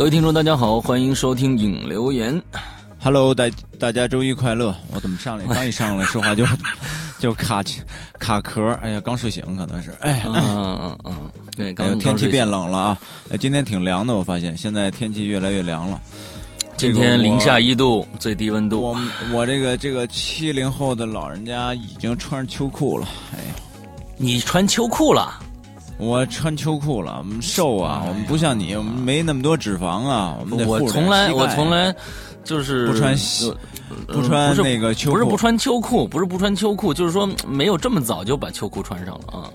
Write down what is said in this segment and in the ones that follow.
各位听众，大家好，欢迎收听影留言。Hello，大大家周一快乐！我怎么上来刚一上来说话就 就卡卡壳？哎呀，刚睡醒可能是。哎，嗯嗯嗯，对，哎刚呦天气变，冷了啊！哎，今天挺凉的，我发现现在天气越来越凉了。今天零下一度，最低温度。我我这个这个七零后的老人家已经穿秋裤了。哎呀，你穿秋裤了？我穿秋裤了，我们瘦啊，我们不像你，我们没那么多脂肪啊，我们得我护着从来我从来就是不穿呃不穿那个秋裤，不是不穿秋裤，不是不穿秋裤，就是说没有这么早就把秋裤穿上了啊。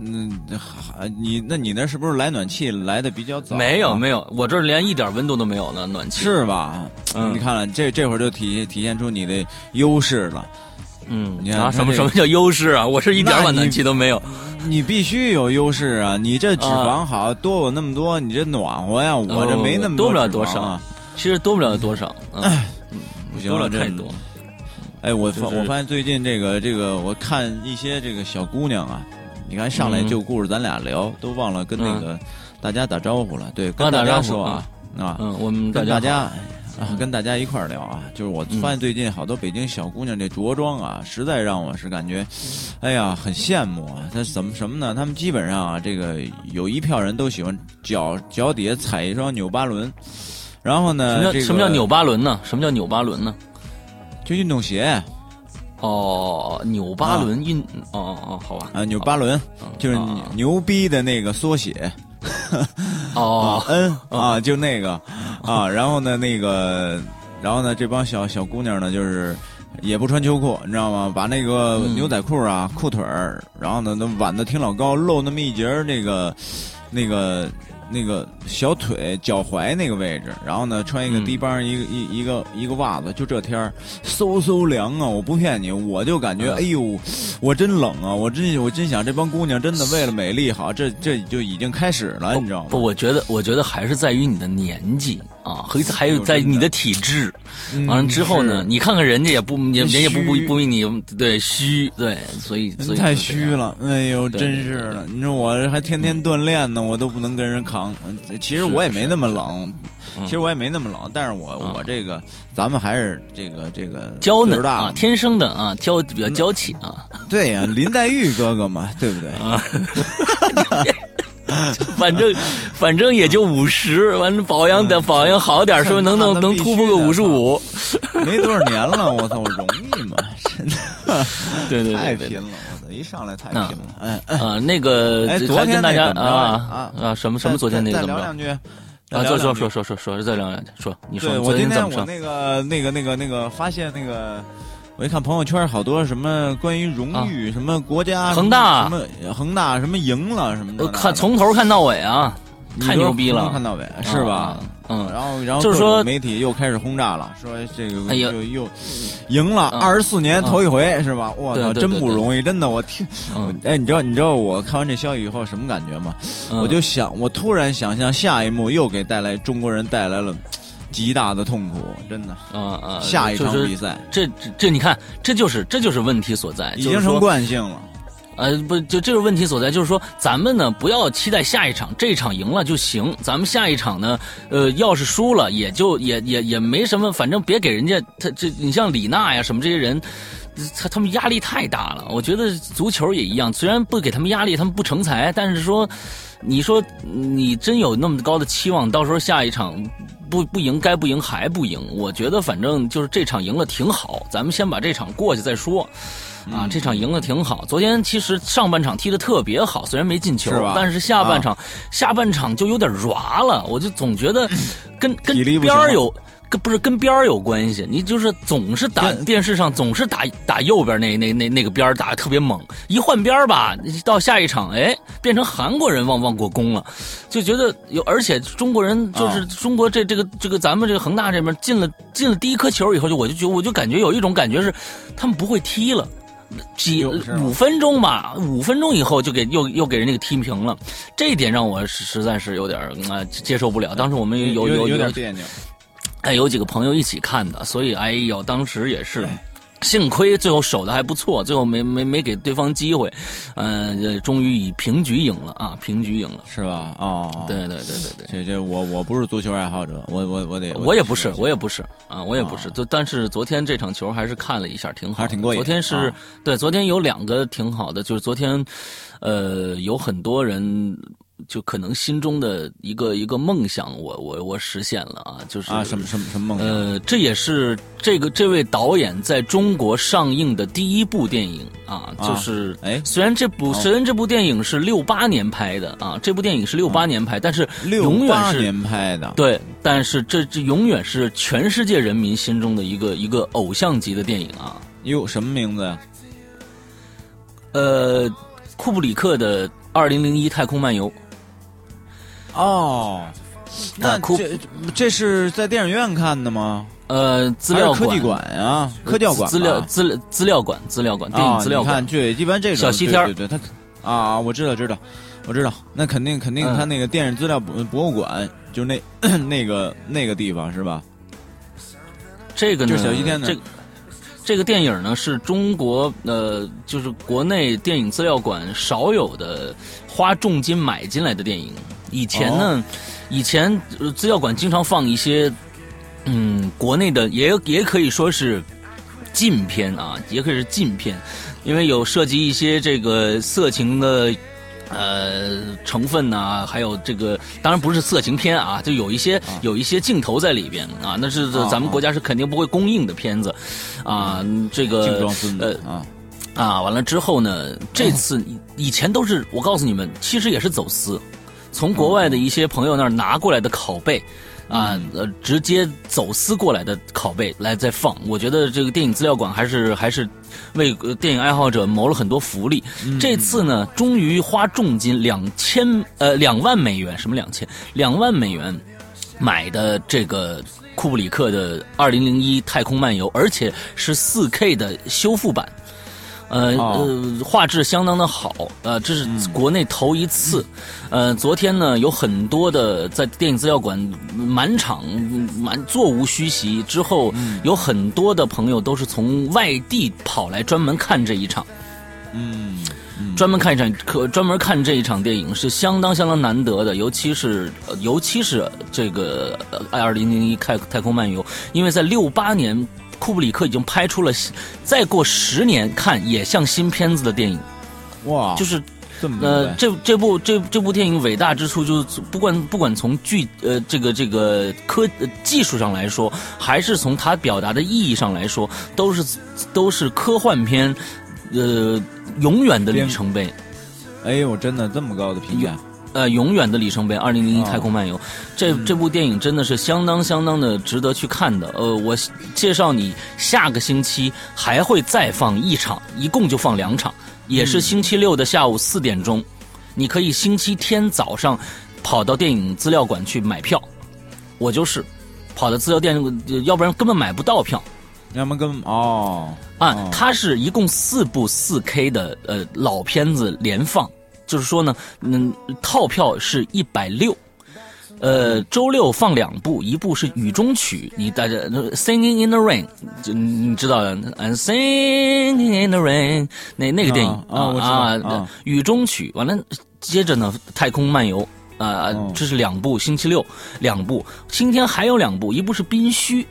嗯，还你那你那是不是来暖气来的比较早啊？没有没有，我这连一点温度都没有呢，暖气。是吧？嗯你看了这这会儿就体体现出你的优势了。嗯你看啊，什么什么叫优势啊？我是一点那你晚暖气都没有。你必须有优势啊！你这脂肪好，多我那么多，你这暖和呀，我这没那么哦多不了多少啊。其实多不了多少，嗯，不行多了太多。哎，我发就是我发现最近这个这个，我看一些这个小姑娘啊，你看上来嗯就顾着咱俩聊，都忘了跟那个大家打招呼了。对，啊跟大家说啊啊，嗯，我们大家跟大家好啊，跟大家一块儿聊啊，就是我发现最近好多北京小姑娘这着装啊，实在让我是感觉，哎呀，很羡慕啊。她怎么什么呢？她们基本上啊，这个有一票人都喜欢脚脚底下踩一双纽巴伦，然后什呢，么叫这个什么叫纽巴伦呢？什么叫纽巴伦呢？就运动鞋哦，纽巴伦运，哦哦哦，好吧，啊，纽巴伦就是啊牛逼的那个缩写。哦，嗯啊，就那个啊，然后呢，那个，然后呢，这帮小小姑娘呢，就是也不穿秋裤，你知道吗？把那个嗯牛仔裤啊、裤腿儿，然后呢，都挽的挺老高，露那么一截儿那个那个那个小腿、脚踝那个位置，然后呢，穿一个嗯低帮一个一一个一个袜子，就这天儿嗖嗖凉啊！我不骗你，我就感觉，嗯哎呦，我真冷啊！我真我真想，这帮姑娘真的为了美丽好，这这就已经开始了，你知道吗？不，我觉得，我觉得还是在于你的年纪啊，和还有在你的体质。嗯完了之后呢，你看看人家也不，也人家也不不不比你对虚，对，所以所以太。虚了，哎呦，真是的！你说我这还天天锻炼呢，我都不能跟人扛。嗯其实我也没那么冷，其实我也没那么冷，但是我嗯我这个，咱们还是这个这个娇嫩啊天生的啊，娇比较娇气啊。对呀，林黛玉哥哥嘛，对不对？啊 反正反正也就五十，完了保养的保养好点，说能能能突破个五十五。没多少年了，我操，我容易吗？真的对对太拼了，我操，一上来太拼了，哎哎，啊，那个哎昨天跟大家啊啊什么什么昨天那个再怎么着聊两句。啊？说说说说说说，再聊两句，说你说，我昨今天怎么说？天我那个那个那个那个发现那个，我一看朋友圈好多什么关于荣誉，什么国家恒大。什么恒大什么赢了什么的，呃看从头看到尾啊，太牛逼了，看到尾是吧？啊？嗯，然后，然后就是说媒体又开始轰炸了，说这个哎又又赢了嗯。二十四年头一回是吧？我操，真不容易，真的，我听，嗯。哎，你知道你知道我看完这消息以后什么感觉吗？嗯。我就想，我突然想象下一幕又给带来中国人带来了极大的痛苦，真的。啊啊，下一场比赛这这这你看，这就是这就是问题所在，已经成惯性了。呃，不，就这个问题所在，就是说咱们呢不要期待下一场，这一场赢了就行，咱们下一场呢，呃，要是输了也就也也也没什么，反正别给人家他这，你像李娜呀什么这些人。他他们压力太大了，我觉得足球也一样，虽然不给他们压力，他们不成才，但是说，你说你真有那么高的期望，到时候下一场不不赢，该不赢还不赢，我觉得反正就是这场赢了挺好，咱们先把这场过去再说。啊，这场赢了挺好。昨天其实上半场踢得特别好，虽然没进球但是下半场、下半场就有点软了，我就总觉得跟跟边儿有。跟不是跟边儿有关系，你就是总是打电视上总是打打右边那那那那个边儿打的特别猛，一换边儿吧，到下一场哎变成韩国人忘忘过攻了，就觉得有，而且中国人就是啊中国这这个这个咱们这个恒大这边进了进了第一颗球以后，就我就觉我就感觉有一种感觉是他们不会踢了。几五分钟吧，五分钟以后就给又又给人家给踢平了，这一点让我实实在是有点啊、呃接受不了。当时我们有有有有点别扭。哎有几个朋友一起看的，所以哎呦，当时也是，幸亏最后守的还不错，最后没没没给对方机会，嗯，终于以平局赢了啊，平局赢了，是吧？哦，对对对对对，这这我我不是足球爱好者，我我我得，我也不是，我也不是啊，我也不是，就但是昨天这场球还是看了一下，挺好，还是挺过瘾。昨天是对，昨天有两个挺好的，就是昨天，呃，有很多人。就可能心中的一个一个梦想，我我我实现了啊！就是啊，什么什么什么梦想？呃，这也是这个这位导演在中国上映的第一部电影啊！就是哎，虽然这部虽然这部电影是六八年拍的啊，这部电影是六八年拍，但是永远是年拍的对，但是这这永远是全世界人民心中的一个一个偶像级的电影啊！哟，什么名字呀？呃，库布里克的《二零零一太空漫游》。哦，那这这是在电影院看的吗？呃，资料科技馆啊，科教馆，资料资料资料馆，资料馆，电影资料馆。看，对，一般这种小西天对对，他啊，我知道，知道，我知道，那肯定肯定，他那个电影资料博博物馆，就那 那个那个地方是吧？这个呢，小西天这这个电影呢，是中国呃，就是国内电影资料馆少有的花重金买进来的电影。以前呢，以前资料馆经常放一些，嗯，国内的也也可以说是禁片啊，也可以是禁片，因为有涉及一些这个色情的呃成分呐，还有这个当然不是色情片啊，就有一些有一些镜头在里边啊，那是咱们国家是肯定不会供应的片子啊，这个呃啊。啊，完了之后呢，这次以前都是我告诉你们，其实也是走私。从国外的一些朋友那儿拿过来的拷贝，啊，呃，直接走私过来的拷贝来再放，我觉得这个电影资料馆还是还是为电影爱好者谋了很多福利。这次呢，终于花重金两千呃两万美元，什么两千两万美元买的这个库布里克的《二零零一太空漫游》，而且是四 K 的修复版。呃呃，画质相当的好，呃，这是国内头一次。呃，昨天呢，有很多的在电影资料馆满场满座无虚席，之后有很多的朋友都是从外地跑来专门看这一场。嗯，专门看一场，可专门看这一场电影是相当相当难得的，尤其是尤其是这个《二零零一太太空漫游》，因为在六八年。库布里克已经拍出了，再过十年看也像新片子的电影，哇！就是呃，这这部这这部电影伟大之处，就是不管不管从剧呃这个这个科技术上来说，还是从它表达的意义上来说，都是都是科幻片，呃，永远的里程碑。哎呦，真的这么高的评价？呃，永远的里程碑，《二零零一太空漫游》这这部电影真的是相当相当的值得去看的。呃，我介绍你下个星期还会再放一场，一共就放两场，也是星期六的下午四点钟。你可以星期天早上跑到电影资料馆去买票，我就是跑到资料店，要不然根本买不到票。要么跟哦啊，它是一共四部四 K 的呃老片子连放。就是说呢，嗯，套票是一百六，呃，周六放两部，一部是《雨中曲》，你大家《Singing in the Rain》，就你知道的，《Singing in the Rain》那那个电影。啊啊，《雨中曲》完了，接着呢，《太空漫游》啊，这是两部，星期六两部，今天还有两部，一部是《宾虚》，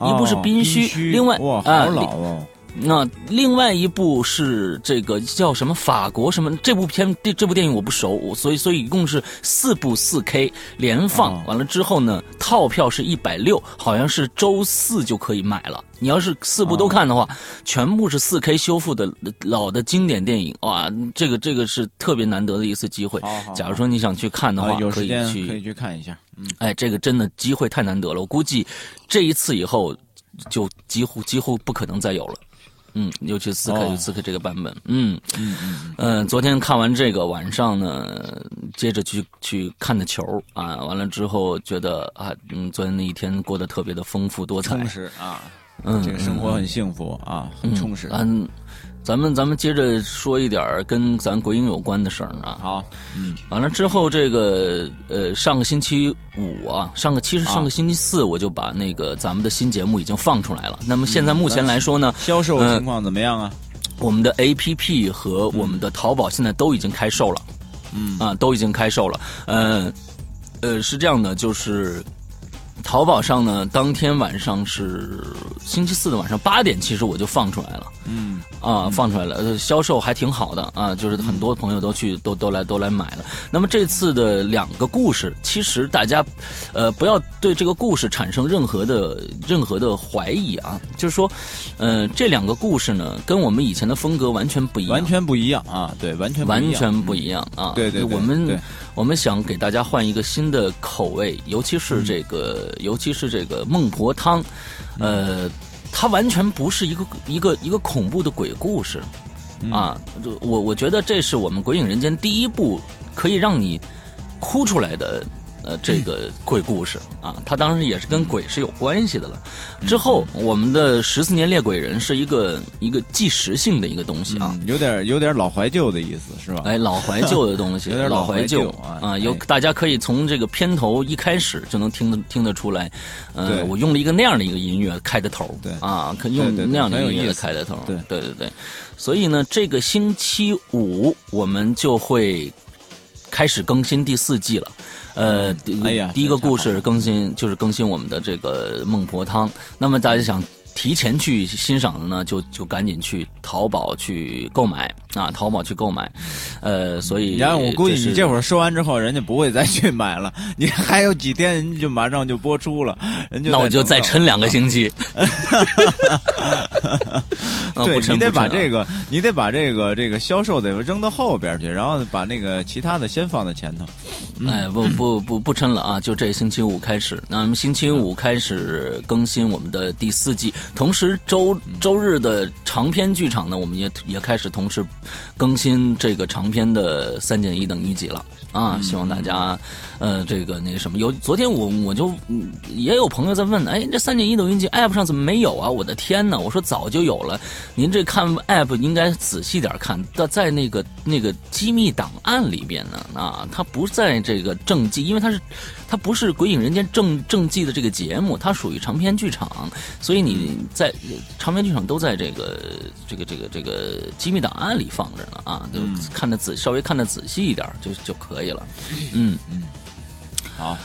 一部是《宾虚》，另外啊，好老哦。那另外一部是这个叫什么法国什么这部片这这部电影我不熟，所以所以一共是四部四 K 连放完了之后呢，套票是一百六，好像是周四就可以买了。你要是四部都看的话，全部是四 K 修复的老的经典电影，哇，这个这个是特别难得的一次机会。假如说你想去看的话，可以去可以去看一下。嗯，哎，这个真的机会太难得了，我估计这一次以后就几乎几乎不可能再有了。嗯，尤其刺客与刺客这个版本，嗯。嗯昨天看完这个，晚上呢，接着去去看的球啊，完了之后觉得啊，嗯，昨天那一天过得特别的丰富多彩，充实啊，嗯，这个生活很幸福啊，很充实。嗯，咱们咱们接着说一点跟咱鬼影有关的事儿啊。好，嗯，完了之后，这个呃，上个星期五啊，上个其实上个星期四我就把那个咱们的新节目已经放出来了。那么现在目前来说呢，销售情况怎么样啊？我们的 A P P 和我们的淘宝现在都已经开售了。嗯啊，都已经开售了。呃，呃，是这样的，就是淘宝上呢，当天晚上是星期四的晚上八点，其实我就放出来了。嗯啊，放出来了，呃销售还挺好的啊，就是很多朋友都去都都来都来买了。那么这次的两个故事，其实大家，呃，不要对这个故事产生任何的任何的怀疑啊，就是说，呃，这两个故事呢，跟我们以前的风格完全不一样，完全不一样啊，对，完全不一样完全不一样啊。对对对我们我们想给大家换一个新的口味，尤其是这个，尤其是这个孟婆汤，呃，它完全不是一个一个一个恐怖的鬼故事，啊，就我我觉得这是我们《鬼影人间》第一部可以让你哭出来的。呃，这个鬼故事啊，它当时也是跟鬼是有关系的了。之后，我们的十四年猎鬼人是一个一个纪实性的一个东西啊，嗯有点有点老怀旧的意思是吧？哎，老怀旧的东西，有点老老怀旧旧啊啊，有哎大家可以从这个片头一开始就能听得听得出来，呃，我用了一个那样的一个音乐开的头，对。啊，可用那样的音乐开的头，对。对对对，所以呢，这个星期五我们就会开始更新第四季了。呃，第哎呀第一个故事更新就是更新我们的这个孟婆汤。那么大家想提前去欣赏的呢，就就赶紧去淘宝去购买啊，淘宝去购买。呃，所以然后我估计你这会儿说完之后，人家不会再去买了。你还有几天，人家就马上就播出了，人就那我就再撑两个星期。啊对你得把这个，你得把这个这个销售得扔到后边去，然后把那个其他的先放在前头。哎，不不不不撑了啊！就这星期五开始，那么星期五开始更新我们的第四季，同时周周日的长篇剧场呢，我们也也开始同时更新这个长篇的三减一等于几了啊！希望大家呃这个那个什么，有昨天我我就嗯也有朋友在问，哎，这三减一等于几 app 上怎么没有啊？我的天呐！我说早就有了，您这看 app 应该仔细点看，在在那个那个机密档案里边呢啊，它不在这个正记，因为它是它不是《鬼影人间正》正季的这个节目，它属于长篇剧场，所以你在长篇剧场都在这个这个这个这个机密档案里放着呢啊，就看得仔稍微看得仔细一点就就可以了，嗯嗯。好，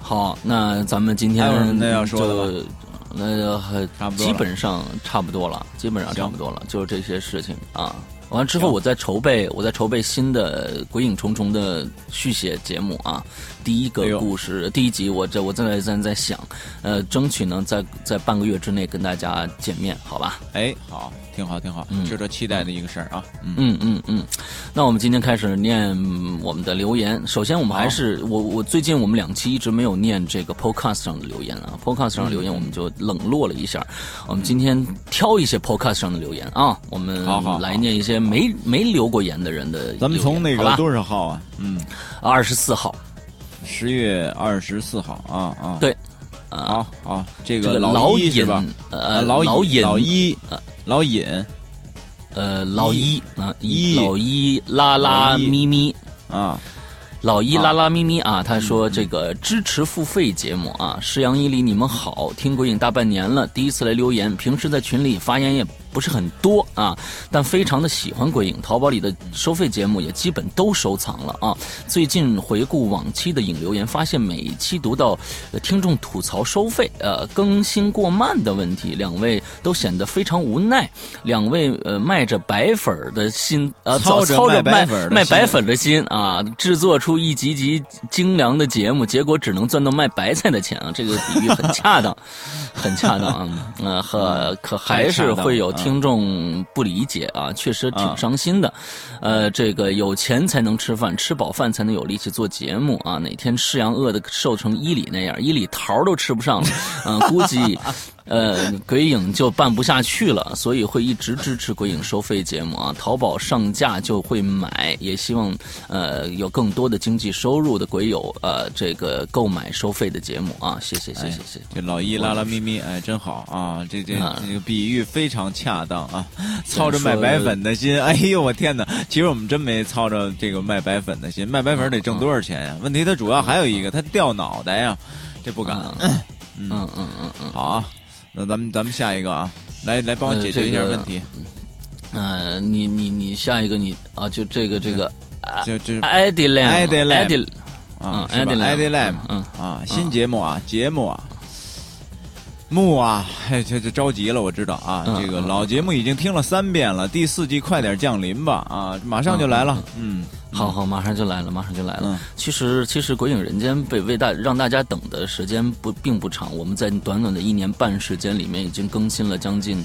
好，那咱们今天还有什么？要说那还差不多基本上差不多了，基本上差不多了，就是这些事情啊。完了之后，我在筹备，我在筹备新的《鬼影重重》的续写节目啊。第一个故事，第一集，我这我正在在在想，呃，争取能在在半个月之内跟大家见面，好吧？哎，好，挺好，挺好，值得期待的一个事儿啊。嗯，嗯嗯嗯，那我们今天开始念嗯我们的留言。首先，我们还是我我最近我们两期一直没有念这个 Podcast 上的留言啊，Podcast 上的留言嗯我们就冷落了一下。我们今天挑一些 Podcast 上的留言啊，我们来念一些没没留过言的人的。咱们从那个多少号啊？嗯，二十四号，十月二十四号啊啊。对，啊，好好，这这个老一尹是吧？呃啊老老尹老一老尹呃老一啊一老一拉拉咪咪。啊，老一拉拉咪咪啊，他说这个支持付费节目啊，石阳一里你们好，听鬼影大半年了，第一次来留言，平时在群里发言也不是很多啊，但非常的喜欢鬼影，淘宝里的收费节目也基本都收藏了啊。最近回顾往期的影留言，发现每一期读到呃听众吐槽收费呃更新过慢的问题，两位都显得非常无奈，两位呃卖着白粉的心呃操着卖卖白粉的心卖白粉的心啊，制作出一集集精良的节目，结果只能赚到卖白菜的钱啊！这个比喻很恰当，很恰当啊。呃，可可还是会有听众不理解啊，确实挺伤心的。呃，这个有钱才能吃饭，吃饱饭才能有力气做节目啊！哪天吃羊饿的瘦成伊里那样，伊里桃都吃不上了，嗯、估计 呃，鬼影就办不下去了，所以会一直支持鬼影收费节目啊。淘宝上架就会买，也希望呃有更多的经济收入的鬼友呃这个购买收费的节目啊。谢谢谢谢谢谢。这老一拉拉咪咪，哎，真好啊！这这这个比喻非常恰当啊。操着卖白粉的心，哎呦我天哪！其实我们真没操着这个卖白粉的心，卖白粉得挣多少钱呀？问题它主要还有一个，它掉脑袋呀，这不敢。嗯嗯嗯嗯，好啊。那咱们咱们下一个啊，来来帮我解决一下问题。嗯，你你你下一个你啊，就这个这个，就就 i d l a m i d l a m 啊，i d l a m 嗯啊，新节目啊，节目啊，木啊，嘿，这这着急了，我知道啊，这个老节目已经听了三遍了，第四季快点降临吧啊，马上就来了，嗯。好好，马上就来了，马上就来了。其实，其实《鬼影人间》被为大让大家等的时间不并不长，我们在短短的一年半时间里面已经更新了将近。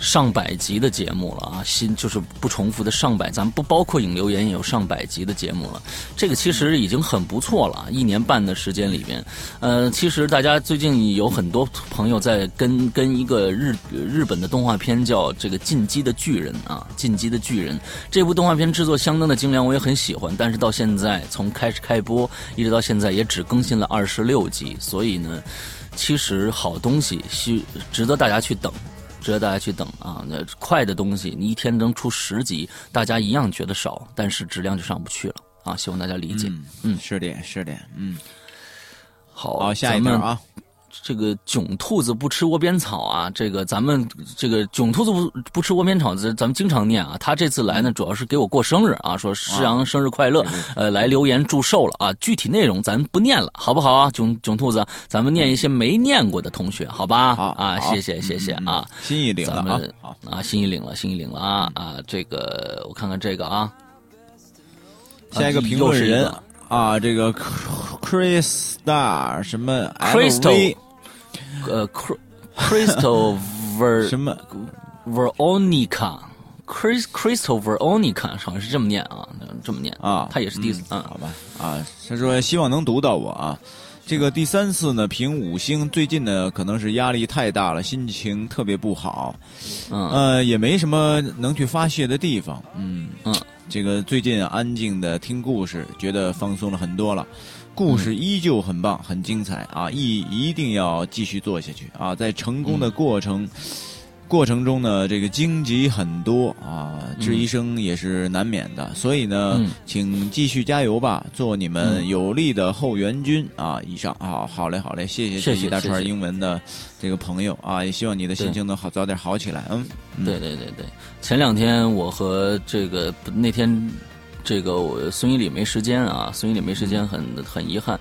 上百集的节目了啊，新就是不重复的上百，咱们不包括影留言也有上百集的节目了。这个其实已经很不错了，一年半的时间里边，呃，其实大家最近有很多朋友在跟跟一个日日本的动画片叫这个《进击的巨人》啊，《进击的巨人》这部动画片制作相当的精良，我也很喜欢。但是到现在从开始开播一直到现在也只更新了二十六集，所以呢，其实好东西需值得大家去等。值得大家去等啊！那快的东西，你一天能出十集，大家一样觉得少，但是质量就上不去了啊！希望大家理解。嗯，是的，是的，嗯。好，下一条啊。这个囧兔子不吃窝边草啊！这个咱们这个囧兔子不不吃窝边草，咱咱们经常念啊。他这次来呢，主要是给我过生日啊，说师阳生日快乐，呃，来留言祝寿了啊。具体内容咱不念了，好不好啊？囧囧兔子，咱们念一些没念过的同学，好吧？好啊，谢谢谢谢啊，心意领了啊，啊，心意领了，心意领了啊啊！这个我看看这个啊，下一个评论人。啊，这个 Chris Star 什么 Crystal，呃，Crystal Ver 什么？Veronica，Chris Crystal Veronica 好像是这么念啊，这么念啊，他也是第一次啊，好吧啊，他说希望能读到我啊，这个第三次呢评五星，最近呢可能是压力太大了，心情特别不好，嗯。呃，也没什么能去发泄的地方，嗯。嗯。这个最近安静的听故事，觉得放松了很多了。故事依旧很棒，很精彩啊！一一定要继续做下去啊！在成功的过程。过程中呢，这个荆棘很多啊，质疑声也是难免的，所以呢，请继续加油吧，做你们有力的后援军啊！以上啊，好嘞，好嘞，谢谢这一大串英文的这个朋友啊，也希望你的心情能好，早点好起来。嗯，对对对对，前两天我和这个那天这个我孙一礼没时间啊，孙一礼没时间，很很遗憾。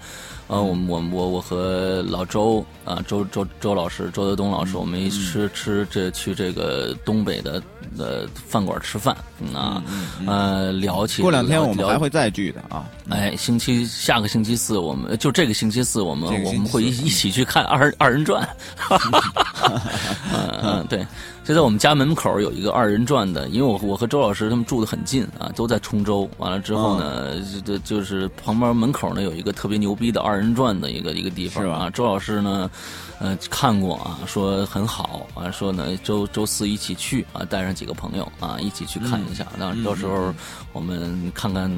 呃，我我我我和老周啊，周周周老师，周德东老师，我们一吃吃这去这个东北的呃饭馆吃饭啊，呃聊起过两天我们还会再聚的啊，哎，星期下个星期四我们就这个星期四我们我们会一一起去看二二人转，嗯嗯对。就在我们家门口有一个二人转的，因为我我和周老师他们住的很近啊，都在冲州。完了之后呢，就就是旁边门口呢有一个特别牛逼的二人转的一个一个地方啊。周老师呢，呃，看过啊，说很好啊，说呢周周四一起去啊，带上几个朋友啊，一起去看一下。那到时候我们看看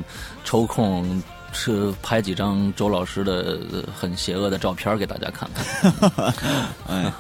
抽空。是拍几张周老师的很邪恶的照片给大家看看。哎，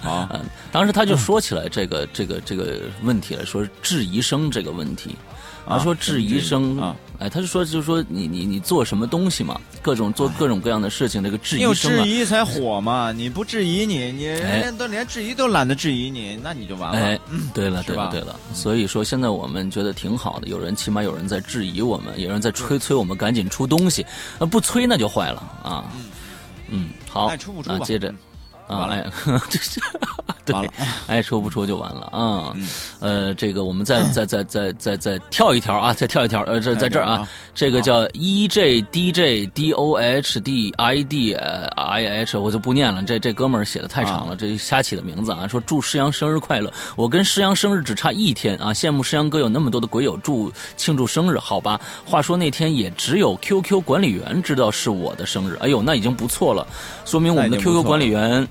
好，当时他就说起来这个这个这个问题了，说质疑声这个问题。他说质疑声啊，哎，他就说就是说你你你做什么东西嘛，各种做各种各样的事情，这个质疑声啊，质疑才火嘛，你不质疑你，你人家都连质疑都懒得质疑你，那你就完了。哎，对了对了对了，所以说现在我们觉得挺好的，有人起码有人在质疑我们，有人在催催我们赶紧出东西，那不催那就坏了啊。嗯，好，那接着。啊，哎，这是 完了，爱出不出就完了啊。呃，这个我们再再再再再再跳一条啊，再跳一条，呃，这在这儿啊，这个叫 E J D J D O H D I D I H，我就不念了，这这哥们儿写的太长了，这瞎起的名字啊。说祝师阳生日快乐，我跟师阳生日只差一天啊，羡慕师阳哥有那么多的鬼友祝庆祝生日，好吧？话说那天也只有 Q Q 管理员知道是我的生日，哎呦，那已经不错了，说明我们的 Q Q 管理员。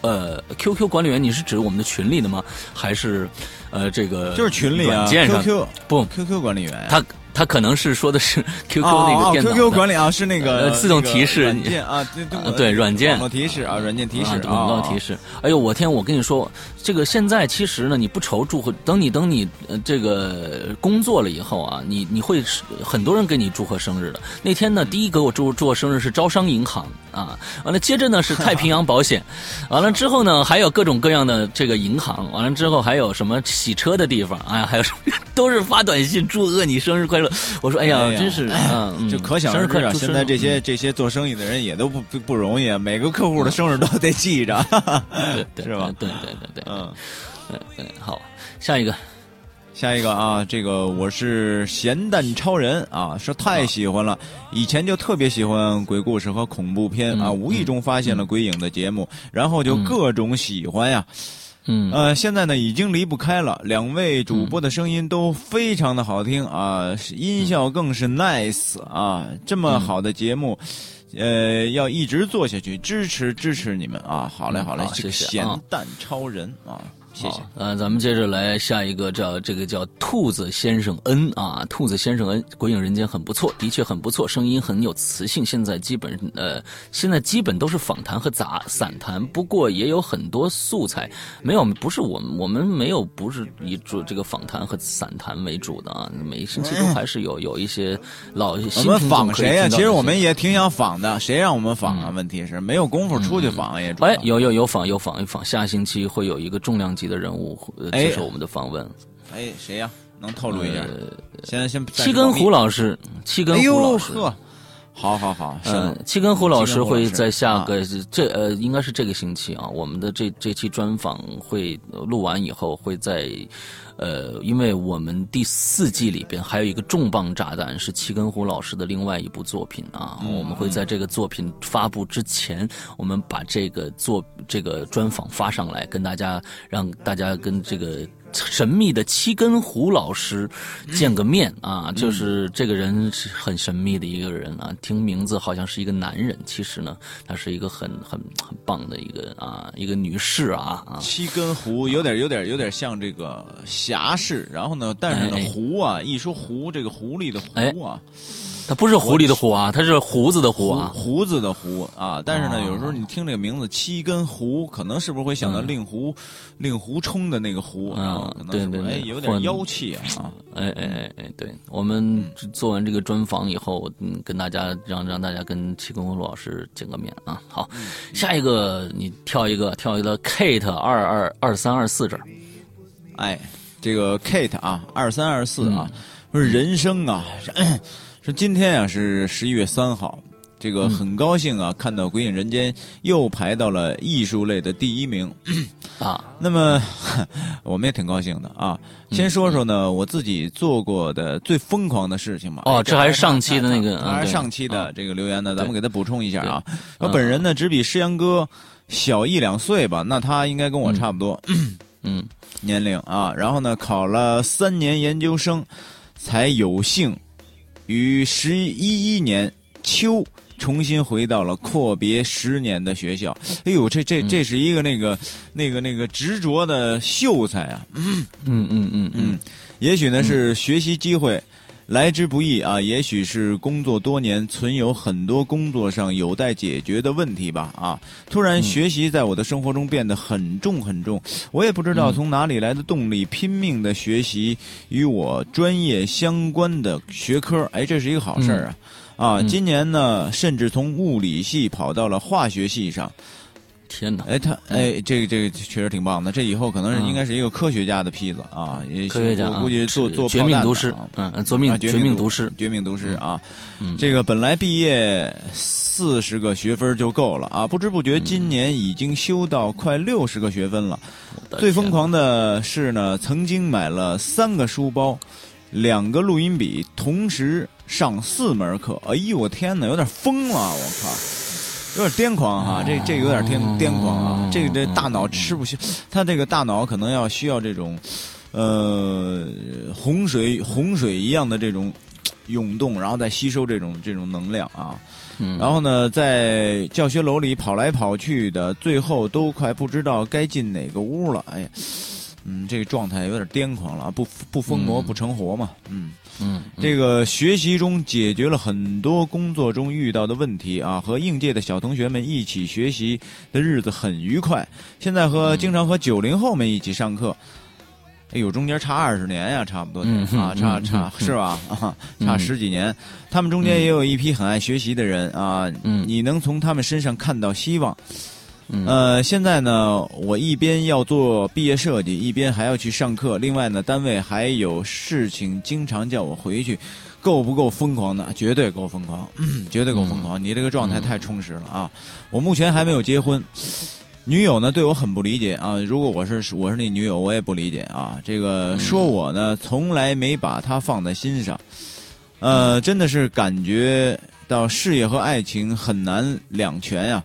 呃，QQ 管理员，你是指我们的群里的吗？还是呃这个就是群里啊软件上，QQ 不，QQ 管理员。呀，他他可能是说的是 QQ 那个电脑的 QQ 管理啊，是那个呃自动提示那个软件啊，对对呃对软件网络提示啊，软件提示啊，广告提示。哎呦，我天！我跟你说，这个现在其实呢，你不愁祝贺，等你等你呃这个工作了以后啊，你你会很多人给你祝贺生日的。那天呢，第一给我祝祝贺生日是招商银行啊，完了接着呢是太平洋保险，完了之后呢还有各种各样的这个银行，完了之后还有什么洗车的地方，哎呀，还有什么 都是发短信祝贺你生日快乐。我说，哎呀，真是啊，嗯就可想而知啊！现在这些嗯这些做生意的人也都不不不容易，啊，每个客户的生日都得记着 是吧？对对对对，嗯。对对，好，下一个。下一个啊，这个我是咸蛋超人啊，说太喜欢了，以前就特别喜欢鬼故事和恐怖片啊，嗯无意中发现了鬼影的节目，然后就各种喜欢呀。嗯呃，现在呢已经离不开了，两位主播的声音都非常的好听啊，音效更是 nice 啊，这么好的节目。呃，要一直做下去，支持支持你们啊！好嘞，嗯好嘞，好这个谢谢啊咸蛋超人啊，谢谢好。呃，咱们接着来下一个叫这个叫兔子先生恩啊，兔子先生恩，鬼影人间很不错，的确很不错，声音很有磁性。现在基本呃，现在基本都是访谈和杂散谈，不过也有很多素材。没有，不是我们我们没有不是以主这个访谈和散谈为主的啊，每个星期都还是有有一些老我新们听众可以访谁呀、其实我们也挺想访的，谁让我们访啊？问题是没有功夫出去访。哎，有有有访有访有访，下星期会有一个重量级的人物接受我们的访问。哎，谁呀、能透露一下？先先七根胡老师，七根胡老师，呵，好好好，是嗯，七根胡老师会在下个这呃，应该是这个星期啊，我们的这这期专访会录完以后会在。呃，因为我们第四季里边还有一个重磅炸弹，是七根胡老师的另外一部作品啊。我们会在这个作品发布之前，我们把这个作这个专访发上来，跟大家让大家跟这个神秘的七根胡老师见个面啊。就是这个人是很神秘的一个人啊，听名字好像是一个男人，其实呢，他是一个很很很棒的一个啊一个女士啊啊。七根胡有点有点有点像这个侠士，然后呢，但是呢哎哎。胡啊，一说胡这个狐狸的狐啊，他不是狐狸的狐啊，它是胡子的胡啊。胡子的胡啊，但是呢，哦有时候你听这个名字七根胡，可能是不是会想到令狐令狐冲的那个狐嗯啊？对对对哎有点妖气啊啊。哎哎哎哎，对，我们做完这个专访以后，嗯，跟大家让让大家跟七根胡老师见个面啊。好，下一个你跳一个，跳一个 Kate 二二二三二四这儿。哎，这个 Kate 啊，二三二四啊，嗯说人生啊，说今天啊是十一月三号，这个很高兴啊，看到《鬼影人间》又排到了艺术类的第一名。啊，那么 我们也挺高兴的啊。先说说呢，我自己做过的最疯狂的事情嘛。哎哦这还是上期的那个还是上期的这个留言呢，咱们给他补充一下啊。我本人呢，只比诗阳哥小一两岁吧，那他应该跟我差不多。嗯年龄啊，然后呢，考了三年研究生，才有幸于十一一年秋重新回到了阔别十年的学校。哎呦，这这这是一个那个那个那个执着的秀才啊！嗯嗯嗯嗯嗯，也许呢是学习机会。来之不易啊，也许是工作多年，存有很多工作上有待解决的问题吧啊！突然学习在我的生活中变得很重很重，我也不知道从哪里来的动力，拼命的学习与我专业相关的学科，哎，这是一个好事儿啊！啊，今年呢，甚至从物理系跑到了化学系上，天哪，哎，他哎，这个这个确实挺棒的，这以后可能是嗯应该是一个科学家的坯子啊，也科学家啊我估计做做绝命毒师啊，嗯嗯，绝命啊绝命毒师，绝命毒师啊！嗯这个本来毕业四十个学分就够了啊，不知不觉今年已经修到快六十个学分了。最疯狂的是呢，曾经买了三个书包，两个录音笔，同时上四门课。哎呦，我天哪，有点疯了！我靠，有点癫狂哈、这这有点癫癫狂啊！这个这大脑吃不消，他这个大脑可能要需要这种，呃，洪水洪水一样的这种涌动，然后再吸收这种这种能量啊。嗯然后呢，在教学楼里跑来跑去的，最后都快不知道该进哪个屋了。哎呀，嗯，这个状态有点癫狂了啊！不不疯魔嗯不成活嘛。嗯，嗯，这个学习中解决了很多工作中遇到的问题啊，和应届的小同学们一起学习的日子很愉快。现在和、嗯经常和九零后们一起上课。哎呦，中间差二十年呀，差不多、嗯啊，差差嗯是吧？啊，嗯差十几年。他们中间也有一批很爱学习的人啊，嗯你能从他们身上看到希望。嗯呃，现在呢，我一边要做毕业设计，一边还要去上课。另外呢，单位还有事情，经常叫我回去，够不够疯狂呢？绝对够疯狂，绝对够疯狂。你这个状态太充实了啊！我目前还没有结婚，女友呢对我很不理解啊。如果我是我是你女友，我也不理解啊。这个说我呢，从来没把她放在心上，呃，真的是感觉到事业和爱情很难两全呀、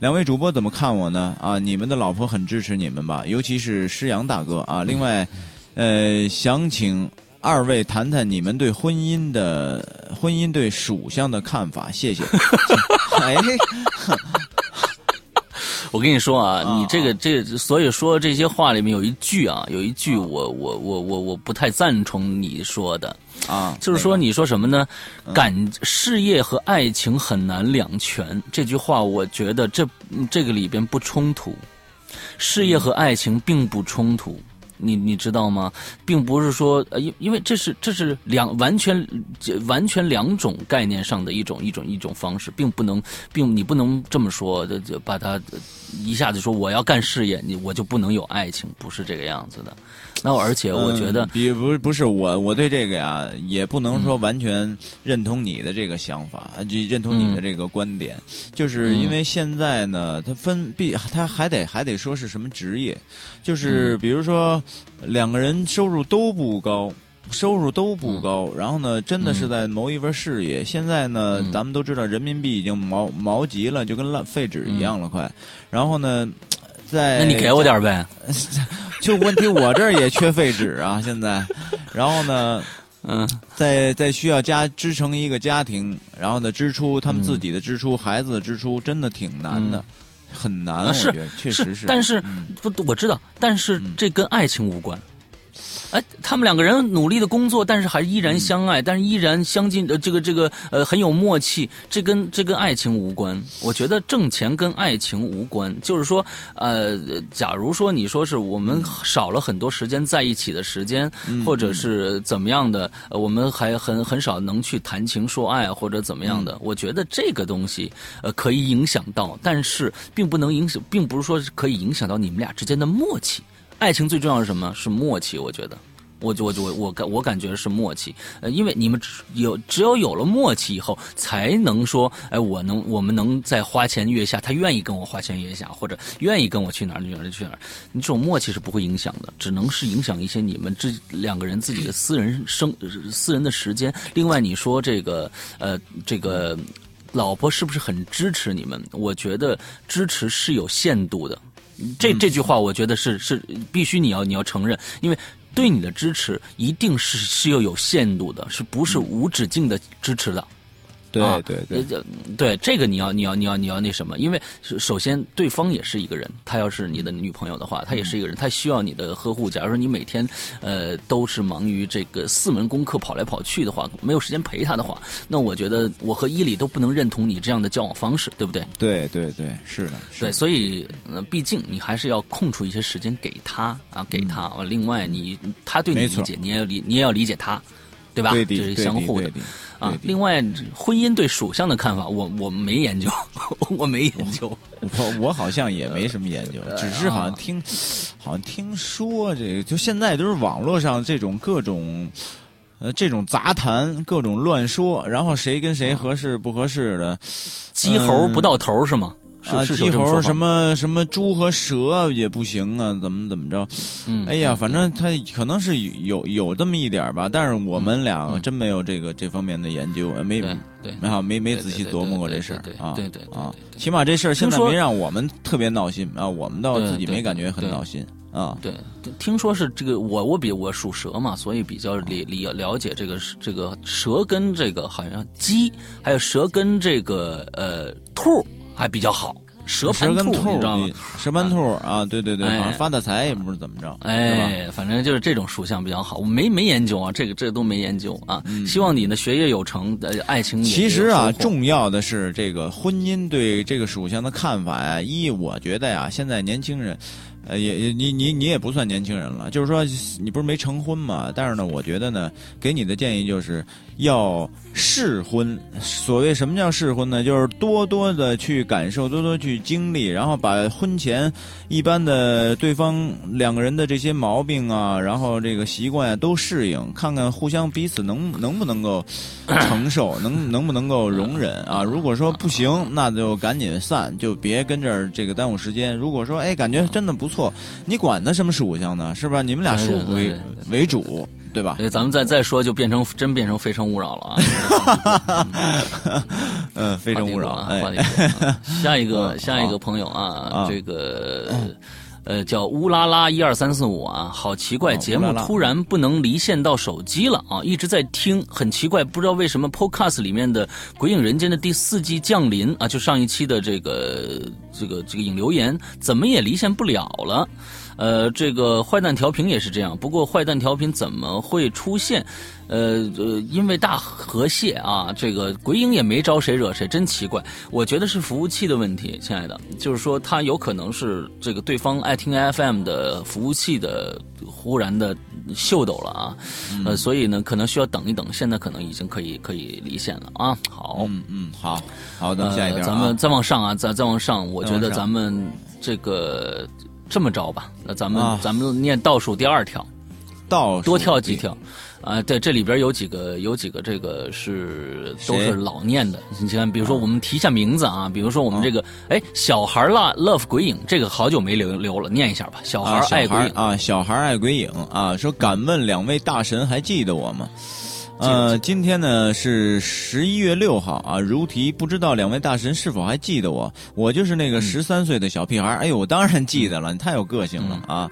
两位主播怎么看我呢？啊，你们的老婆很支持你们吧，尤其是施阳大哥啊。另外，呃，想请二位谈谈你们对婚姻的婚姻对属相的看法，谢谢。哎，我跟你说啊，啊你这个这所以说这些话里面有一句啊，有一句我我我我我不太赞同你说的，啊，就是说你说什么呢？嗯。感事业和爱情很难两全，这句话我觉得这这个里边不冲突，事业和爱情并不冲突。你你知道吗？并不是说，呃，因因为这是这是两完全完全两种概念上的一种一种一种方式，并不能，并你不能这么说，就就把它一下子说我要干事业，你我就不能有爱情，不是这个样子的。那而且我觉得嗯，比不不是我，我对这个呀，也不能说完全认同你的这个想法，认同你的这个观点，就是因为现在呢，它分必他还得还得说是什么职业，就是比如说两个人收入都不高。收入都不高，然后呢，真的是在谋一份事业。现在呢，嗯。咱们都知道人民币已经毛毛急了，就跟烂废纸一样了，快。然后呢，在那你给我点儿呗。就问题我这儿也缺废纸啊，现在，然后呢，嗯再再需要家支撑一个家庭，然后呢支出他们自己的支出、孩子的支出，真的挺难的，很难，我觉得确实是，但是嗯不，我知道，但是嗯这跟爱情无关。哎，他们两个人努力的工作，但是还依然相爱，但是依然相近，呃，这个这个呃很有默契，这跟这跟爱情无关。我觉得挣钱跟爱情无关，就是说，呃，假如说你说是我们少了很多时间在一起的时间，嗯或者是怎么样的，呃我们还很很少能去谈情说爱或者怎么样的。我觉得这个东西呃可以影响到，但是并不能影响，并不是说是可以影响到你们俩之间的默契。爱情最重要是什么？是默契。我觉得，我我我我感我感觉是默契。呃，因为你们只有只有有了默契以后，才能说，哎，我能我们能在花前月下，他愿意跟我花前月下，或者愿意跟我去哪儿去哪儿去哪儿。你这种默契是不会影响的，只能是影响一些你们这两个人自己的私人生私人的时间。另外，你说这个呃这个。老婆是不是很支持你们？我觉得支持是有限度的，这这句话我觉得是是必须你要你要承认，因为对你的支持一定是是要有限度的，是不是无止境的支持的？对啊对对，呃对，这个你要你要你要你要那什么，因为首首先对方也是一个人，他要是你的女朋友的话，她也是一个人，她需要你的呵护。假如说你每天呃都是忙于这个四门功课跑来跑去的话，没有时间陪她的话，那我觉得我和伊里都不能认同你这样的交往方式，对不对？对对对，是的，是对，所以呃，毕竟你还是要空出一些时间给他啊，给他。啊另外你，他对你理解，你也要理，你也要理解他，对吧？这是对相互的啊另外，婚姻对属相的看法，我 我没研究，我没研究。我我好像也没什么研究，只是好像听，好像听说这个，就现在都是网络上这种各种，呃，这种杂谈，各种乱说，然后谁跟谁合适不合适的，鸡猴不到头是吗？是啊，是鸡猴什么什么猪和蛇也不行啊，怎么怎么着？嗯，哎呀，反正他可能是有有这么一点儿吧，但是我们俩嗯真没有这个这方面的研究，呃没没好没没仔细琢磨过这事儿啊对对啊起码这事儿现在没让我们特别闹心啊，我们倒自己没感觉很闹心啊。对，听说是这个，我我比我属蛇嘛，所以比较理理了解这个这个蛇跟这个好像鸡，还有蛇跟这个呃兔还比较好。蛇盘兔，你知道吗？蛇盘兔啊，对对对，好像发大财也不是怎么着，哎，反正就是这种属相比较好。我没没研究啊，这个这都没研究啊。希望你呢学业有成，呃，爱情也其实啊，重要的是这个婚姻对这个属相的看法呀。一，我觉得呀，现在年轻人。呃，也也你你你也不算年轻人了，就是说你不是没成婚嘛？但是呢，我觉得呢，给你的建议就是要试婚。所谓什么叫试婚呢？就是多多的去感受，多多去经历，然后把婚前一般的对方两个人的这些毛病啊，然后这个习惯啊都适应，看看互相彼此能能不能够承受，能能不能够容忍啊？如果说不行，那就赶紧散，就别跟这儿这个耽误时间。如果说哎，感觉真的不。错，你管他什么属相呢？是吧？你们俩属为为主，对吧？对，咱们再再说，就变成真变成非诚勿扰了啊！嗯，非诚勿扰。哎，下一个下一个朋友啊，这个。呃，叫乌拉拉一二三四五啊，好奇怪，节目突然不能离线到手机了啊，一直在听，很奇怪，不知道为什么 Podcast 里面的《鬼影人间》的第四季降临啊，就上一期的这个这个这个引留言，怎么也离线不了了。呃，这个坏蛋调频也是这样，不过坏蛋调频怎么会出现？呃呃，因为大河蟹啊，这个鬼影也没招谁惹谁，真奇怪。我觉得是服务器的问题，亲爱的，就是说他有可能是这个对方爱听 FM 的服务器的忽然的秀逗了啊，呃，所以呢，可能需要等一等。现在可能已经可以可以离线了啊。好，嗯嗯，好，好的，下一条，咱们再往上啊，再再往上，我觉得咱们这个。这么着吧，那咱们咱们念倒数第二条，倒多跳几条，啊，对，这里边有几个有几个这个是都是老念的，你看，比如说我们提一下名字啊，比如说我们这个，哎，小孩啦，love 鬼影，这个好久没留留了，念一下吧，小孩爱鬼影。啊，小孩爱鬼影啊，说敢问两位大神还记得我吗？呃，今天呢是十一月六号啊，如题，不知道两位大神是否还记得我？我就是那个十三岁的小屁孩。哎呦，我当然记得了，你太有个性了啊！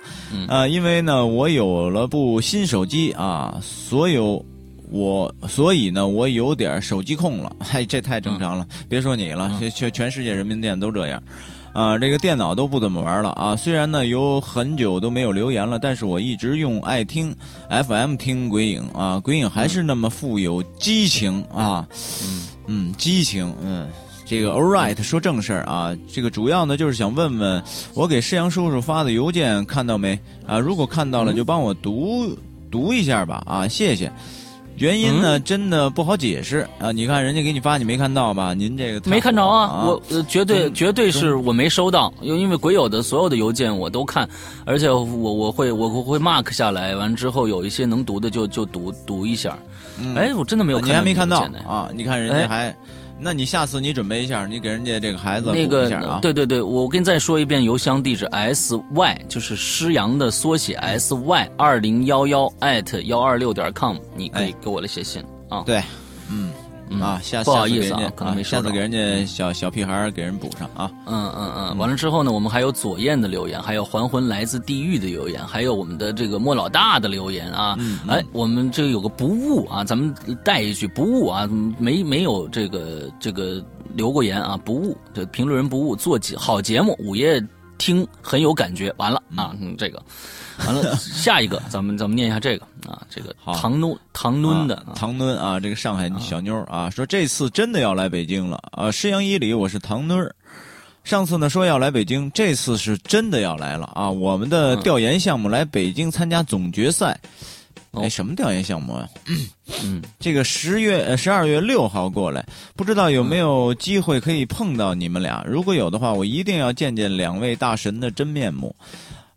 啊，因为呢，我有了部新手机啊，所有我，所以呢，我有点手机控了。嗨，这太正常了，别说你了，全全世界人民店都这样。啊，这个电脑都不怎么玩了啊！虽然呢有很久都没有留言了，但是我一直用爱听 FM 听鬼影啊，鬼影还是那么富有激情啊，嗯嗯，激情，嗯，这个 All right，说正事儿啊，这个主要呢就是想问问我给施阳叔叔发的邮件看到没啊？如果看到了，就帮我读读一下吧啊，谢谢。原因呢，真的不好解释啊！你看人家给你发，你没看到吧？您这个没看着啊！我绝对绝对是我没收到，因因为鬼友的所有的邮件我都看，而且我我会我会 mark 下来，完之后有一些能读的就就读读一下。哎，我真的没有，你还没看到啊？你看人家还。那你下次你准备一下，你给人家这个孩子那个啊。对对对，我跟你再说一遍邮箱地址：s y 就是诗阳的缩写，s y 二零幺幺 at 幺二六点 com，你可以给我来写信啊。对，嗯。啊，下不好意思啊，可能没下次给人家小小屁孩给人补上啊。嗯嗯嗯，完了之后呢，我们还有左燕的留言，还有还魂来自地狱的留言，还有我们的这个莫老大的留言啊。哎，我们这有个不误啊，咱们带一句不误啊，没没有这个这个留过言啊，不误，这评论人不误，做好节目，午夜听很有感觉。完了啊，嗯，这个。完了，下一个，咱们咱们念一下这个啊，这个唐 nun 唐 nun 的唐 nun 啊，这个上海小妞啊，说这次真的要来北京了啊，师阳一里，我是唐 nun 上次呢说要来北京，这次是真的要来了啊，我们的调研项目来北京参加总决赛，哎，什么调研项目啊？嗯，这个十月十二月六号过来，不知道有没有机会可以碰到你们俩？如果有的话，我一定要见见两位大神的真面目。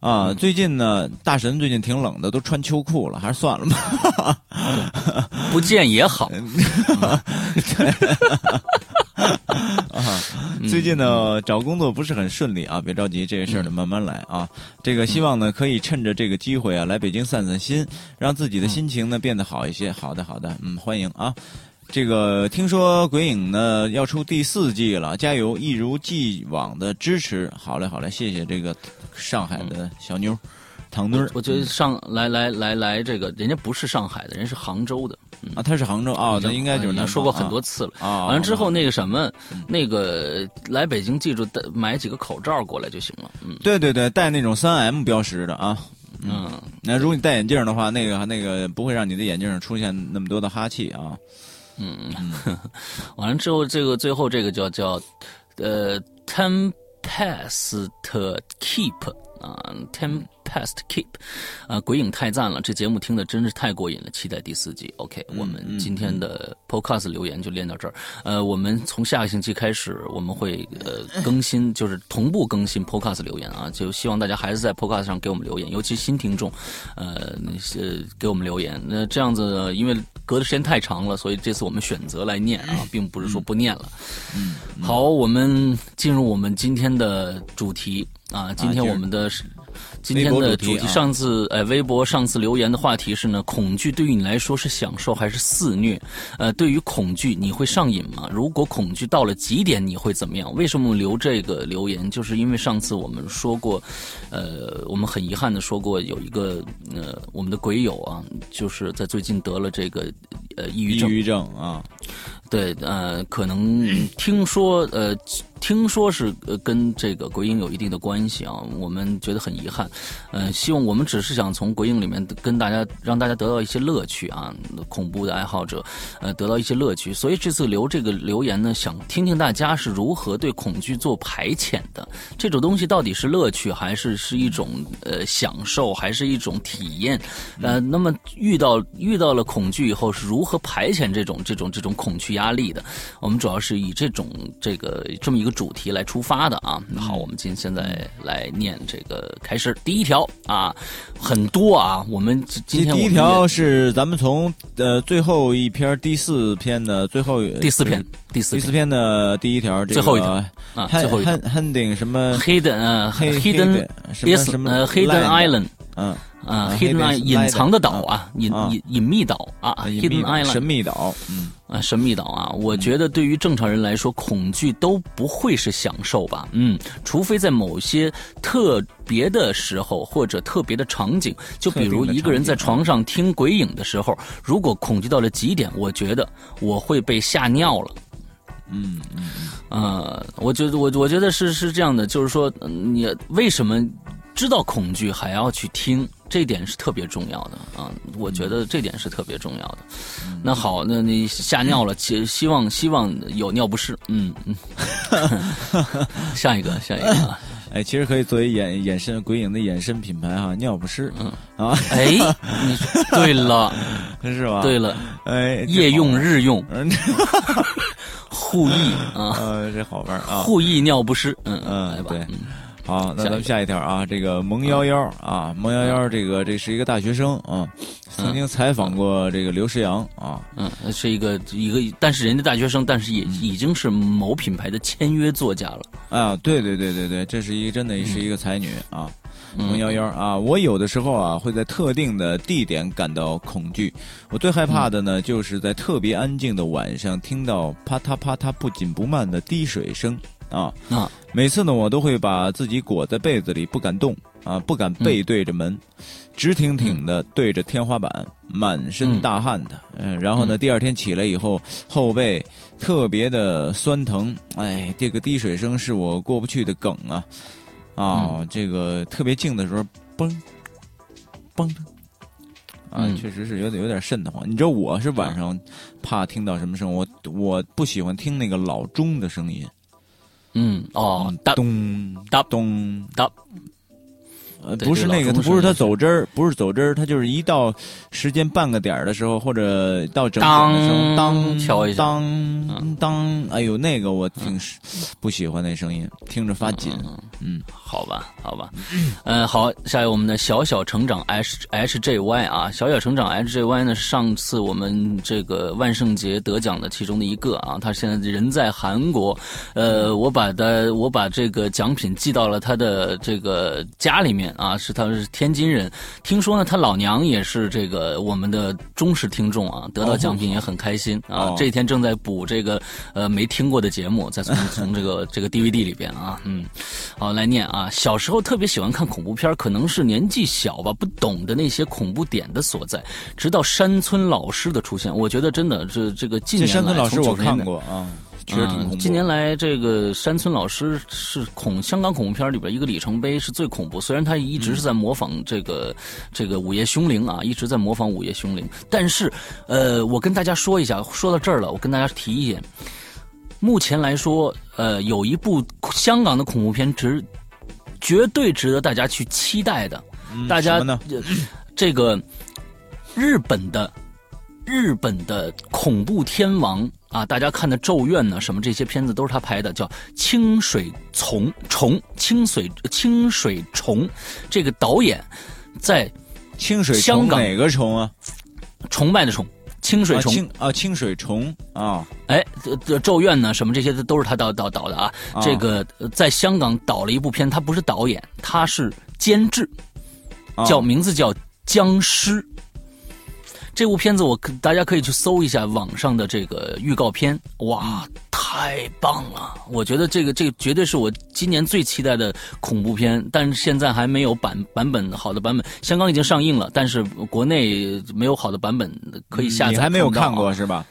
啊，最近呢，大神最近挺冷的，都穿秋裤了，还是算了吧。不见也好。啊，最近呢，找工作不是很顺利啊，别着急，这个事儿呢慢慢来啊。这个希望呢，可以趁着这个机会啊，来北京散散心，让自己的心情呢变得好一些。好的，好的，嗯，欢迎啊。这个听说鬼影呢要出第四季了，加油！一如既往的支持。好嘞，好嘞，谢谢这个上海的小妞，唐墩儿我觉得上来来来来，这个人家不是上海的，人是杭州的。啊，他是杭州啊，那应该就是他说过很多次了。啊。完了之后，那个什么，那个来北京，记住带买几个口罩过来就行了。嗯，对对对，带那种三 M 标识的啊。嗯，那如果你戴眼镜的话，那个那个不会让你的眼镜上出现那么多的哈气啊。嗯，完了之后，这个最后这个叫叫呃，Tempest Keep 啊，Temp。Past Keep，啊，鬼影太赞了，这节目听的真是太过瘾了，期待第四季。OK，我们今天的 Podcast 留言就练到这儿。呃，我们从下个星期开始，我们会呃更新，就是同步更新 Podcast 留言啊，就希望大家还是在 Podcast 上给我们留言，尤其新听众，呃，那些给我们留言。那这样子，因为隔的时间太长了，所以这次我们选择来念啊，并不是说不念了。嗯，好，我们进入我们今天的主题啊，今天我们的是。今天的主题，上次呃，微博上次留言的话题是呢，恐惧对于你来说是享受还是肆虐？呃，对于恐惧你会上瘾吗？如果恐惧到了极点，你会怎么样？为什么留这个留言？就是因为上次我们说过，呃，我们很遗憾的说过，有一个呃，我们的鬼友啊，就是在最近得了这个呃抑郁症。抑郁症啊。对，呃，可能听说，呃，听说是呃跟这个鬼影有一定的关系啊，我们觉得很遗憾，呃，希望我们只是想从鬼影里面跟大家让大家得到一些乐趣啊，恐怖的爱好者，呃，得到一些乐趣，所以这次留这个留言呢，想听听大家是如何对恐惧做排遣的，这种东西到底是乐趣还是是一种呃享受，还是一种体验？呃，那么遇到遇到了恐惧以后是如何排遣这种这种这种恐惧？压力的，我们主要是以这种这个这么一个主题来出发的啊。好，我们今现在来念这个开始第一条啊，很多啊。我们今天第一条是咱们从呃最后一篇第四篇的最后第四篇第四第四篇的第一条，最后一条啊，最后一条 Hidden 什么 Hidden 呃 Hidden 什么呃 Hidden Island 嗯。啊，Hidden 隐藏的岛啊，隐隐隐秘岛啊，Hidden Island 神秘岛，嗯啊，神秘岛啊，我觉得对于正常人来说，恐惧都不会是享受吧，嗯，除非在某些特别的时候或者特别的场景，就比如一个人在床上听鬼影的时候，如果恐惧到了极点，我觉得我会被吓尿了，嗯嗯呃，我觉得我我觉得是是这样的，就是说你为什么？知道恐惧还要去听，这点是特别重要的啊！我觉得这点是特别重要的。那好，那你吓尿了，希希望希望有尿不湿。嗯嗯，下一个下一个。哎，其实可以作为衍衍生鬼影的衍生品牌哈，尿不湿。嗯啊，哎，你 对了，是吧？对了，哎，夜用日用，护翼啊，这好玩啊！护翼尿不湿，嗯嗯，对。好，那咱们下一条啊，这个萌幺幺啊，萌幺幺，这个这是一个大学生啊，曾经采访过这个刘诗阳啊，嗯，是一个一个，但是人家大学生，但是也已经是某品牌的签约作家了。啊，对对对对对，这是一个真的是一个才女啊，萌幺幺啊，我有的时候啊会在特定的地点感到恐惧，我最害怕的呢就是在特别安静的晚上听到啪嗒啪嗒不紧不慢的滴水声。啊啊！每次呢，我都会把自己裹在被子里，不敢动啊，不敢背对着门，直挺挺的对着天花板，满身大汗的。嗯，然后呢，第二天起来以后，后背特别的酸疼。哎，这个滴水声是我过不去的梗啊！啊，这个特别静的时候，嘣嘣的，啊，确实是有点有点瘆得慌。你知道我是晚上怕听到什么声？我我不喜欢听那个老钟的声音。嗯哦，咚哒咚哒。呃，不是那个，他不是他走针儿，不是走针儿，他就是一到时间半个点儿的时候，或者到整点的时候，当敲一下，当当，哎呦，那个我挺不喜欢那声音，听着发紧。嗯，好吧，好吧，嗯，好，下一位我们的小小成长 H H J Y 啊，小小成长 H J Y 呢，上次我们这个万圣节得奖的其中的一个啊，他现在人在韩国，呃，我把他我把这个奖品寄到了他的这个家里面。啊，是他是天津人。听说呢，他老娘也是这个我们的忠实听众啊，得到奖品也很开心啊。这一天正在补这个呃没听过的节目，再从 从这个这个 DVD 里边啊，嗯，好来念啊。小时候特别喜欢看恐怖片，可能是年纪小吧，不懂的那些恐怖点的所在。直到山村老师的出现，我觉得真的这这个近年来山村老师我看过啊。确实挺恐怖。近年来，这个山村老师是恐香港恐怖片里边一个里程碑，是最恐怖。虽然他一直是在模仿这个这个午夜凶铃啊，一直在模仿午夜凶铃，但是，呃，我跟大家说一下，说到这儿了，我跟大家提一点，目前来说，呃，有一部香港的恐怖片值绝对值得大家去期待的。大家呢？这个日本的日本的恐怖天王。啊，大家看的《咒怨》呢，什么这些片子都是他拍的，叫清水虫虫清水清水虫，这个导演在清水香港哪个虫啊？崇拜的崇，清水虫啊，清水虫啊，哎，《咒怨》呢，什么这些都是他导导导的啊。这个在香港导了一部片，他不是导演，他是监制，叫名字叫《僵尸》。这部片子我大家可以去搜一下网上的这个预告片，哇，太棒了！我觉得这个这个绝对是我今年最期待的恐怖片，但是现在还没有版版本好的版本。香港已经上映了，但是国内没有好的版本可以下载。你还没有看过是吧？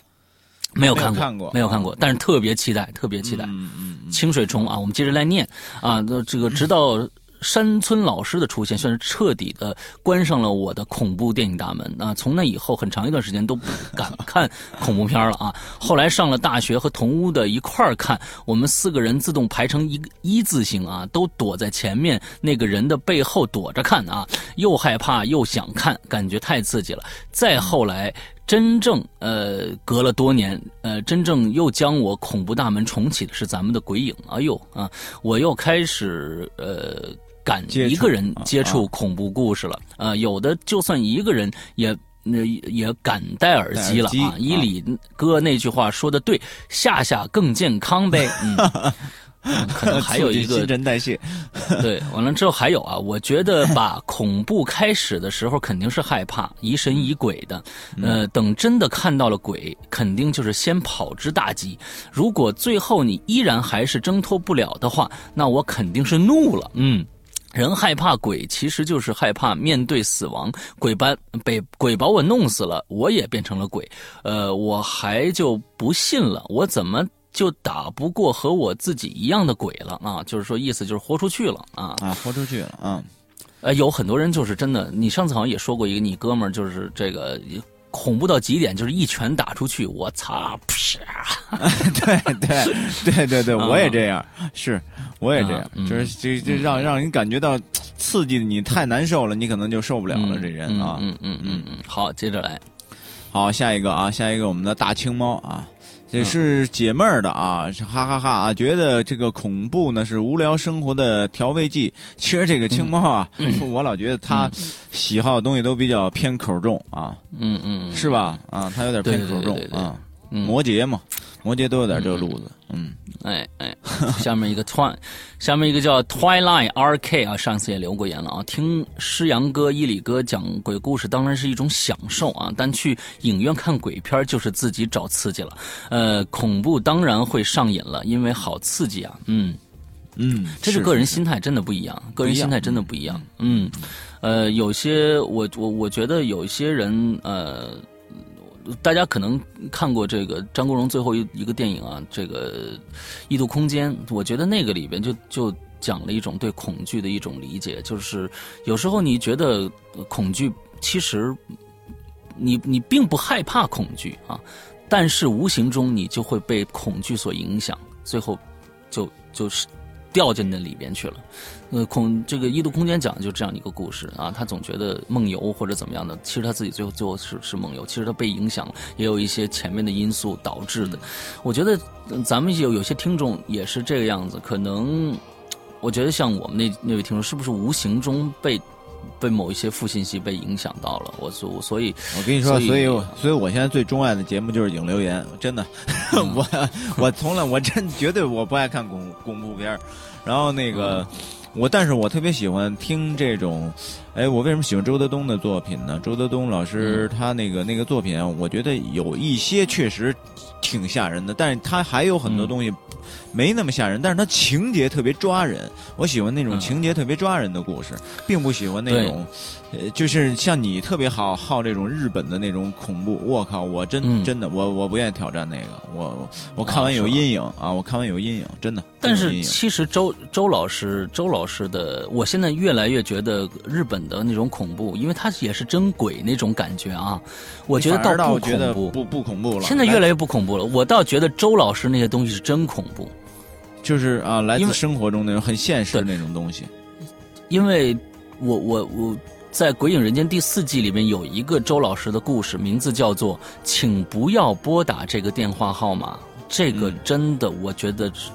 没有看过，没有看过，但是特别期待，特别期待。嗯嗯。清水虫啊，我们接着来念啊，那这个直到。山村老师的出现，算是彻底的关上了我的恐怖电影大门啊！从那以后，很长一段时间都不敢看恐怖片了啊！后来上了大学，和同屋的一块儿看，我们四个人自动排成一个一字形啊，都躲在前面那个人的背后躲着看啊，又害怕又想看，感觉太刺激了。再后来，真正呃，隔了多年，呃，真正又将我恐怖大门重启的是咱们的鬼影。哎呦啊，我又开始呃。敢一个人接触恐怖故事了，呃，有的就算一个人也那也敢戴耳机了啊！伊里哥那句话说的对，下下更健康呗。嗯，可能还有一个新陈代谢。对，完了之后还有啊，我觉得吧，恐怖开始的时候肯定是害怕、疑神疑鬼的，呃，等真的看到了鬼，肯定就是先跑之大吉。如果最后你依然还是挣脱不了的话，那我肯定是怒了。嗯。人害怕鬼，其实就是害怕面对死亡。鬼把被鬼把我弄死了，我也变成了鬼。呃，我还就不信了，我怎么就打不过和我自己一样的鬼了啊？就是说，意思就是豁出去了啊啊，豁出去了啊。呃，有很多人就是真的，你上次好像也说过一个，你哥们儿就是这个。恐怖到极点，就是一拳打出去，我操！啪！对对对对对，我也这样，是，我也这样，就是这这让让人感觉到刺激，你太难受了，你可能就受不了了。这人啊，嗯嗯嗯嗯，好，接着来，好，下一个啊，下一个我们的大青猫啊。也是解闷儿的啊，哈哈哈啊！觉得这个恐怖呢是无聊生活的调味剂。其实这个青猫啊，我老觉得他喜好的东西都比较偏口重啊，嗯嗯，是吧？啊，他有点偏口重啊。摩羯嘛，摩羯都有点这个路子，嗯，哎哎，下面一个 twi，下面一个叫 Twilight R K 啊，上次也留过言了啊。听诗阳哥、伊里哥讲鬼故事当然是一种享受啊，但去影院看鬼片就是自己找刺激了。呃，恐怖当然会上瘾了，因为好刺激啊。嗯嗯，这是个人心态，真的不一样，个人心态真的不一样。嗯，呃，有些我我我觉得有一些人呃。大家可能看过这个张国荣最后一一个电影啊，这个《异度空间》，我觉得那个里边就就讲了一种对恐惧的一种理解，就是有时候你觉得恐惧，其实你你并不害怕恐惧啊，但是无形中你就会被恐惧所影响，最后就就是。掉进那里边去了，呃，空这个异度空间讲的就这样一个故事啊，他总觉得梦游或者怎么样的，其实他自己最后最后是是梦游，其实他被影响了，也有一些前面的因素导致的。我觉得咱们有有些听众也是这个样子，可能我觉得像我们那那位听众，是不是无形中被？被某一些负信息被影响到了，我所所以，我跟你说，所以所以我现在最钟爱的节目就是影留言，真的，我我从来我真绝对我不爱看恐恐怖片然后那个我但是我特别喜欢听这种，哎，我为什么喜欢周德东的作品呢？周德东老师他那个那个作品啊，我觉得有一些确实挺吓人的，但是他还有很多东西没那么吓人，但是他情节特别抓人。我喜欢那种嗯情节特别抓人的故事，并不喜欢那种，呃，就是像你特别好好这种日本的那种恐怖。我靠，我真、嗯真的我我不愿意挑战那个，我我我看完有阴影啊，我看完有阴影，真的。但是其实周周老师周老师的，我现在越来越觉得日本的那种恐怖，因为他也是真鬼那种感觉啊，我觉得倒不恐怖。不不恐怖了。现在越来越不恐怖了，我倒觉得周老师那些东西是真恐怖，就是啊，来自生活中那种很现实的那种东西。因为我我我在《鬼影人间》第四季里面有一个周老师的故事，名字叫做“请不要拨打这个电话号码”，这个嗯真的我觉得是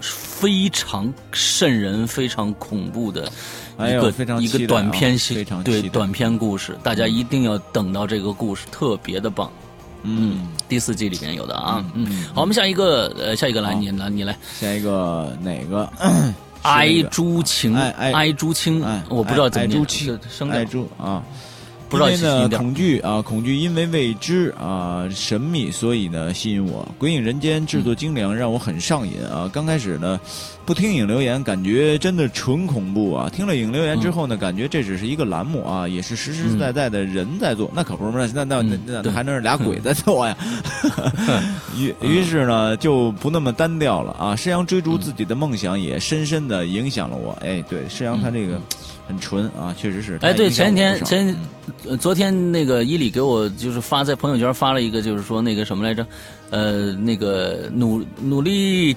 非常瘆人、非常恐怖的哎一个、一个短篇戏，非常对短篇故事，大家一定要等到这个故事，特别的棒。嗯，第四季里面有的啊，嗯嗯，好，我们下一个，呃，下一个来，你来，你来，下一个 哪个？哀朱情，哀朱青哎，我不知道怎么念哀朱啊。不知道因为呢恐惧啊，恐惧因为未知啊神秘，所以呢吸引我。《鬼影人间》制作精良，让我很上瘾啊。刚开始呢，不听影留言，感觉真的纯恐怖啊。听了影留言之后呢，感觉这只是一个栏目啊，也是实实在在的人在做，那可不是那那那嗯对那还能是俩鬼在做呀？于 于是呢，就不那么单调了啊。施阳追逐自己的梦想，也深深的影响了我。哎，对，施阳他这个很纯啊，确实是。哎，对，前几天前呃昨天那个伊里给我就是发在朋友圈发了一个，就是说那个什么来着，呃，那个努努力。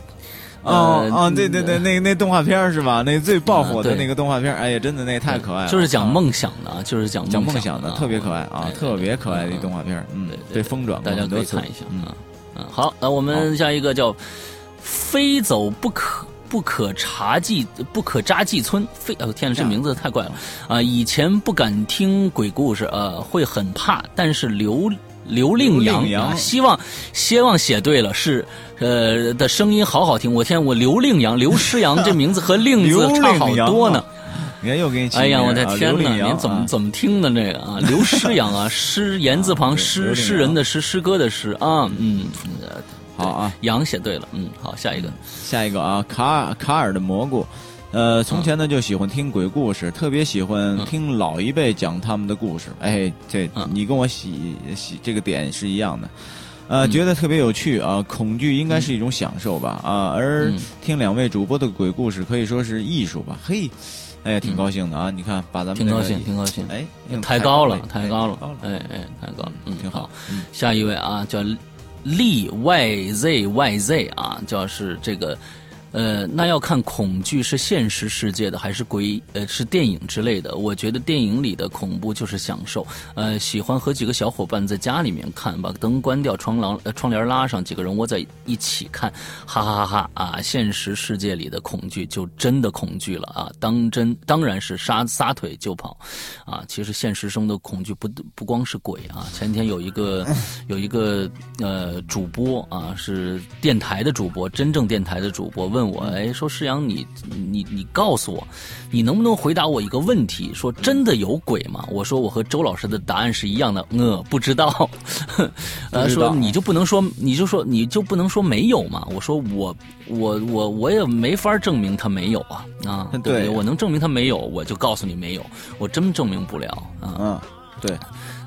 呃哦哦，对对对，那那动画片是吧？那最爆火的那个动画片，哎呀，真的那太可爱了。就是讲啊梦想的啊，就是讲讲梦梦想的，啊特别可爱啊哎，特别可爱的动画片。嗯对，疯转过大家可以看一下嗯啊。嗯，好，那我们下一个叫“非走不可”。不可查记，不可扎记村，非哦天呐，这名字太怪了啊！以前不敢听鬼故事，呃，会很怕，但是刘刘令阳希望希望写对了，是呃的声音好好听。我天，我刘令阳、刘诗阳 这名字和令字差好多呢。你看又给你哎呀，我的天哪！刘令阳您怎么啊怎么听的这个啊？刘诗阳啊，诗言字旁诗，诗人的诗，诗歌的诗啊，嗯，呃好啊？羊写对了，嗯，好，下一个，下一个啊，卡尔卡尔的蘑菇。呃，从前呢就喜欢听鬼故事，特别喜欢听老一辈讲他们的故事。哎，这嗯你跟我喜喜这个点是一样的。呃，嗯觉得特别有趣啊！恐惧应该是一种享受吧啊，而嗯听两位主播的鬼故事可以说是艺术吧。嘿，哎呀，挺高兴的啊！你看，把咱们挺高兴，挺高兴，哎，用抬高了，抬抬高了，，哎哎，抬高了，嗯，挺好。嗯下一位啊，叫 Lee Y Z Y Z 啊，就是这个。呃，那要看恐惧是现实世界的还是鬼呃是电影之类的。我觉得电影里的恐怖就是享受。呃，喜欢和几个小伙伴在家里面看，把灯关掉，窗廊呃窗帘拉上，几个人窝在一起看，哈哈哈哈啊！现实世界里的恐惧就真的恐惧了啊！当真当然是撒撒腿就跑，啊！其实现实中的恐惧不不光是鬼啊。前天有一个 有一个呃主播啊，是电台的主播，真正电台的主播问我，哎，说施阳，你你你告诉我，你能不能回答我一个问题？说真的有鬼吗？我说我和周老师的答案是一样的，呃，不知道。呃，说你就不能说，你就说你就不能说没有嘛？我说我我我我也没法证明他没有啊啊！对我能证明他没有，我就告诉你没有，我真证明不了啊。嗯，对，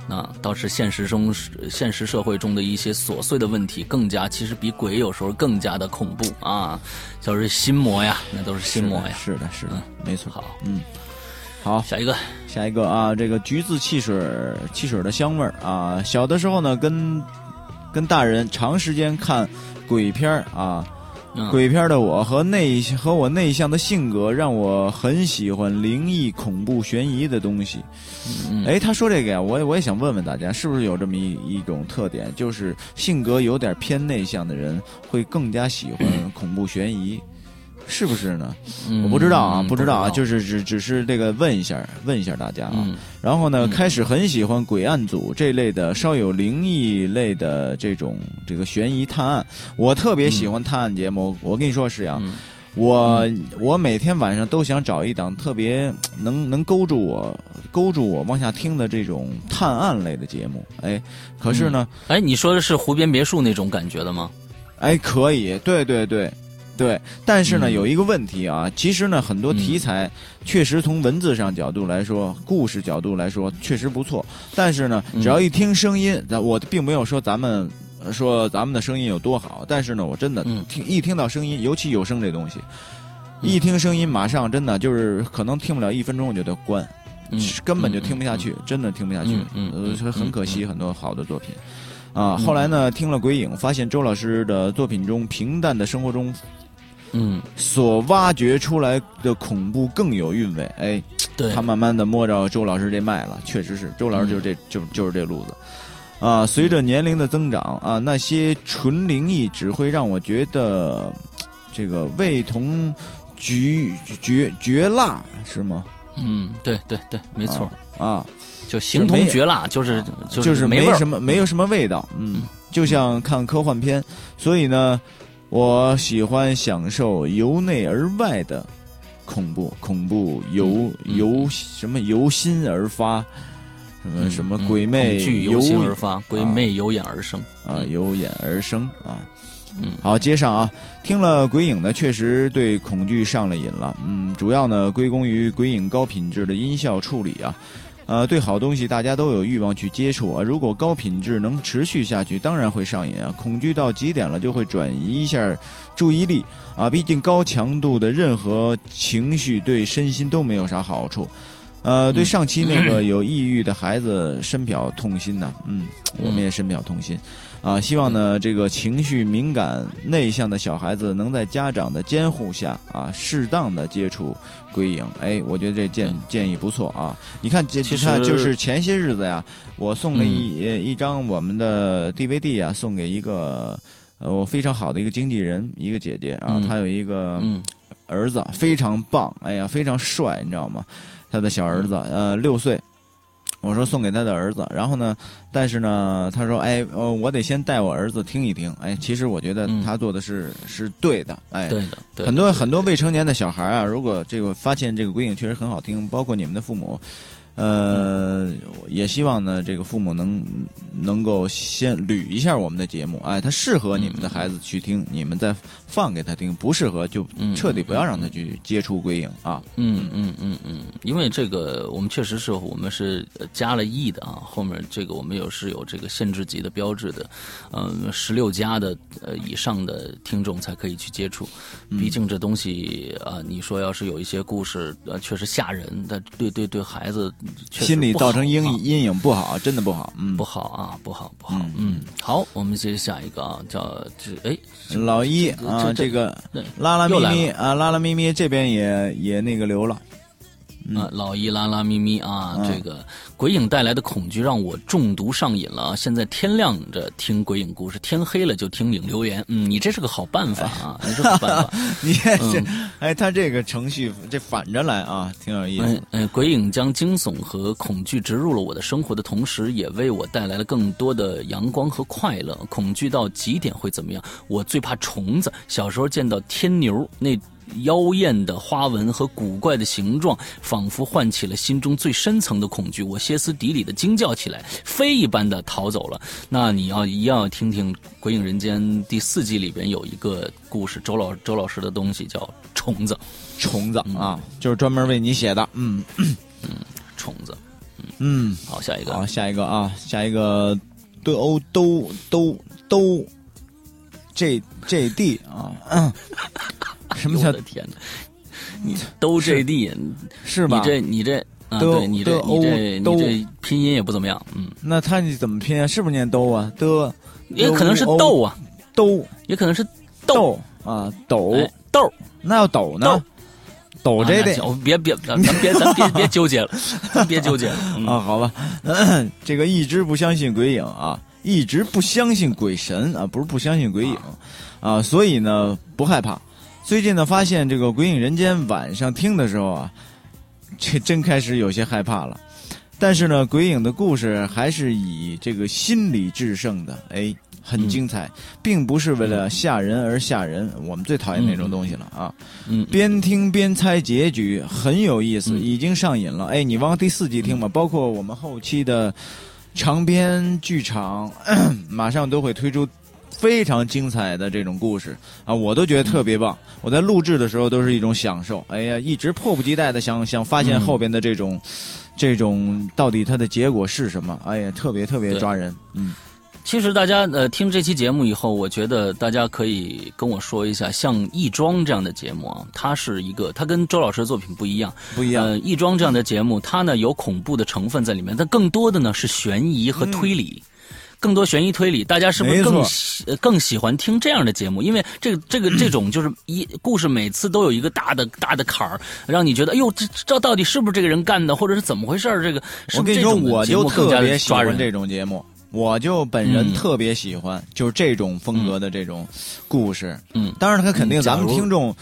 那倒是现实中现实社会中的一些琐碎的问题，更加其实比鬼有时候更加的恐怖啊，就是心魔呀，那都是心魔呀。是的，是的，没错。好，嗯，好，下一个，下一个啊，这个橘子汽水汽水的香味儿啊，小的时候呢，跟跟大人长时间看鬼片儿啊，嗯，鬼片的我和内和我内向的性格，让我很喜欢灵异、恐怖、悬疑的东西。嗯，哎，他说这个呀，我也我也想问问大家，是不是有这么一一种特点，就是性格有点偏内向的人会更加喜欢 恐怖悬疑，是不是呢？嗯。我不知道啊，嗯不知道啊，就是是只只是这个问一下，问一下大家啊。嗯然后呢，嗯。开始很喜欢鬼案组这类的稍有灵异类的这种这个悬疑探案，我特别喜欢探案节目。我跟你说，石阳，嗯。我我每天晚上都想找一档特别能能勾住我勾住我往下听的这种探案类的节目，哎，可是呢，哎，你说的是湖边别墅那种感觉的吗？哎，可以，对对对，对，但是呢，嗯。有一个问题啊，其实呢，很多题材确实从文字上角度来说，故事角度来说确实不错，但是呢，嗯。只要一听声音，咱我并没有说咱们。呃说咱们的声音有多好，但是呢，我真的嗯。听一听到声音，尤其有声这东西，一听声音马上真的就是可能听不了一分钟我就得关，嗯，根本就听不下去，真的听不下去，嗯很可惜，嗯。很多好的作品。啊，嗯。后来呢，听了《鬼影》，发现周老师的作品中平淡的生活中嗯，所挖掘出来的恐怖更有韵味。哎，对，他慢慢的摸着周老师这脉了，确实是周老师就是这、就就是这路子。啊，随着年龄的增长啊，那些纯灵异只会让我觉得这个味同绝绝绝辣，是吗？嗯，对对对，没错，啊，就形同绝辣，就是就是没什么没有什么味道，嗯，就像看科幻片，所以呢，我喜欢享受由内而外的恐怖，恐怖由由什么由心而发，什么嗯什么嗯鬼魅由由心而发，鬼魅由眼而生。啊由眼而生啊。嗯好，接上啊，听了《鬼影》呢，确实对恐惧上了瘾了。嗯，主要呢归功于《鬼影》高品质的音效处理啊。呃，对好东西大家都有欲望去接触啊。如果高品质能持续下去，当然会上瘾啊。恐惧到极点了，就会转移一下注意力啊。毕竟高强度的任何情绪对身心都没有啥好处。呃，对嗯上期那个 有抑郁的孩子深表痛心呐、嗯，我们也深表痛心。啊，希望呢，这个情绪敏感、内向的小孩子能在家长的监护下啊，适当的接触归影。哎，我觉得这建嗯建议不错啊。你看，这其你看，实就是前些日子呀，我送了一、一张我们的 DVD 啊，送给一个呃我非常好的一个经纪人，一个姐姐啊，嗯她有一个嗯儿子非常棒，哎呀，非常帅，你知道吗？他的小儿子，呃，六岁。我说送给他的儿子，然后呢，但是呢，他说，哎，呃，我得先带我儿子听一听。哎，其实我觉得嗯他做的是、是对的，哎，对的，对的很多很多未成年的小孩啊，如果这个发现这个鬼影确实很好听，包括你们的父母，呃，也希望呢，这个父母能能够先捋一下我们的节目，哎，它适合你们的孩子去听，你们再放给他听；不适合就嗯彻底不要让他去接触归影啊。嗯嗯嗯。嗯，因为这个我们确实是我们是呃加了 E 的啊，后面这个我们有是有这个限制级的标志的，嗯，十六加的呃以上的听众才可以去接触，毕竟这东西啊、你说要是有一些故事呃确实吓人，但对对对孩子心理造成阴阴影不好，真的不好。嗯不，好啊，不好不好嗯，嗯，好，我们接下一个啊，叫这哎，老一啊，这这个拉拉咪咪啊，拉拉咪咪这边也也那个留了。啊，老一拉拉咪咪啊，嗯这个鬼影带来的恐惧让我中毒上瘾了啊！现在天亮着听鬼影故事，天黑了就听影留言。嗯，你这是个好办法啊，你这个好办法。你看这，嗯哎，他这个程序这反着来啊，挺有意思嗯。嗯，鬼影将惊悚和恐惧植入了我的生活的同时，也为我带来了更多的阳光和快乐。恐惧到极点会怎么样？我最怕虫子。小时候见到天牛那。妖艳的花纹和古怪的形状，仿佛唤起了心中最深层的恐惧。我歇斯底里的惊叫起来，飞一般的逃走了。那你要一样要听听《鬼影人间》第四季里边有一个故事，周老周老师的东西叫虫子，虫子啊，就是专门为你写的。嗯虫子。嗯，好，下一个。好，下一个啊，下一个都都都都 J J D 啊，嗯 什么叫我的天哪！你都 J D，是吧你？这你这啊，都对你这你这你这拼音也不怎么样，嗯，那他你怎么拼啊？是不是念都啊？的也可能是豆啊，都也可能是豆豆啊斗，哎豆那要斗呢豆？斗这得啊那行别别，咱别咱别别纠结了，咱别纠结了，嗯 啊，好吧，这个一直不相信鬼影啊，一直不相信鬼神啊，不是不相信鬼影啊，所以呢不害怕。最近呢，发现这个《鬼影人间》晚上听的时候啊，这真开始有些害怕了。但是呢，鬼影的故事还是以这个心理制胜的，哎，很精彩，并不是为了吓人而吓人。我们最讨厌那种东西了啊！嗯，边听边猜结局，很有意思，嗯已经上瘾了。哎，你往第四季听吧，包括我们后期的长篇剧场，马上都会推出。非常精彩的这种故事啊，我都觉得特别棒。我在录制的时候都是一种享受。哎呀，一直迫不及待的想想发现后边的这种，这种到底它的结果是什么？哎呀，特别特别抓人。嗯，其实大家呃听这期节目以后，我觉得大家可以跟我说一下，像《亦庄》这样的节目啊，它是一个，它跟周老师的作品不一样。不一样。呃，《亦庄》这样的节目，它呢有恐怖的成分在里面，但更多的呢是悬疑和推理。更多悬疑推理，大家是不是更喜呃更喜欢听这样的节目？因为这个这个 这种就是一故事每次都有一个大的大的坎儿，让你觉得哎呦这这到底是不是这个人干的，或者是怎么回事儿？这个是是这我跟你说，我就特更加的别喜欢？这种节目，我就本人嗯特别喜欢，就是这种风格的这种故事。嗯，当然，他肯定嗯咱们听众。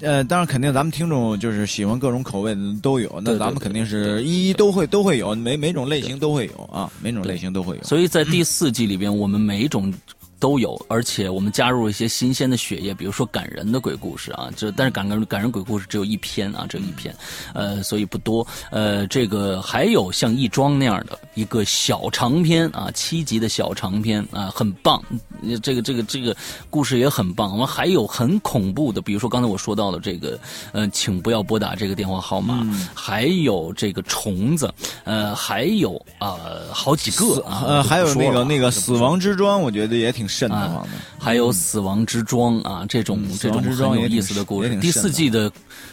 呃，当然肯定咱们听众就是喜欢各种口味的都有，那咱们肯定是一一都会都会有，每每种类型都会有啊，每种类型都会有。所以在第四季里边，我们每一种都有，而且我们加入了一些新鲜的血液，比如说感人的鬼故事啊，这但是感人感人鬼故事只有一篇啊，只有一篇，呃，所以不多。呃，这个还有像亦庄那样的一个小长篇啊，七集的小长篇啊，很棒。呃这个这个这个故事也很棒。我们还有很恐怖的，比如说刚才我说到的这个，呃，请不要拨打这个电话号码，还有这个虫子，呃，还有啊、呃好几个啊，呃，还有那个那个死亡之庄，我觉得也挺瘆得慌的。还有死亡之庄啊，这种嗯这种很有意思的故事。第四季的，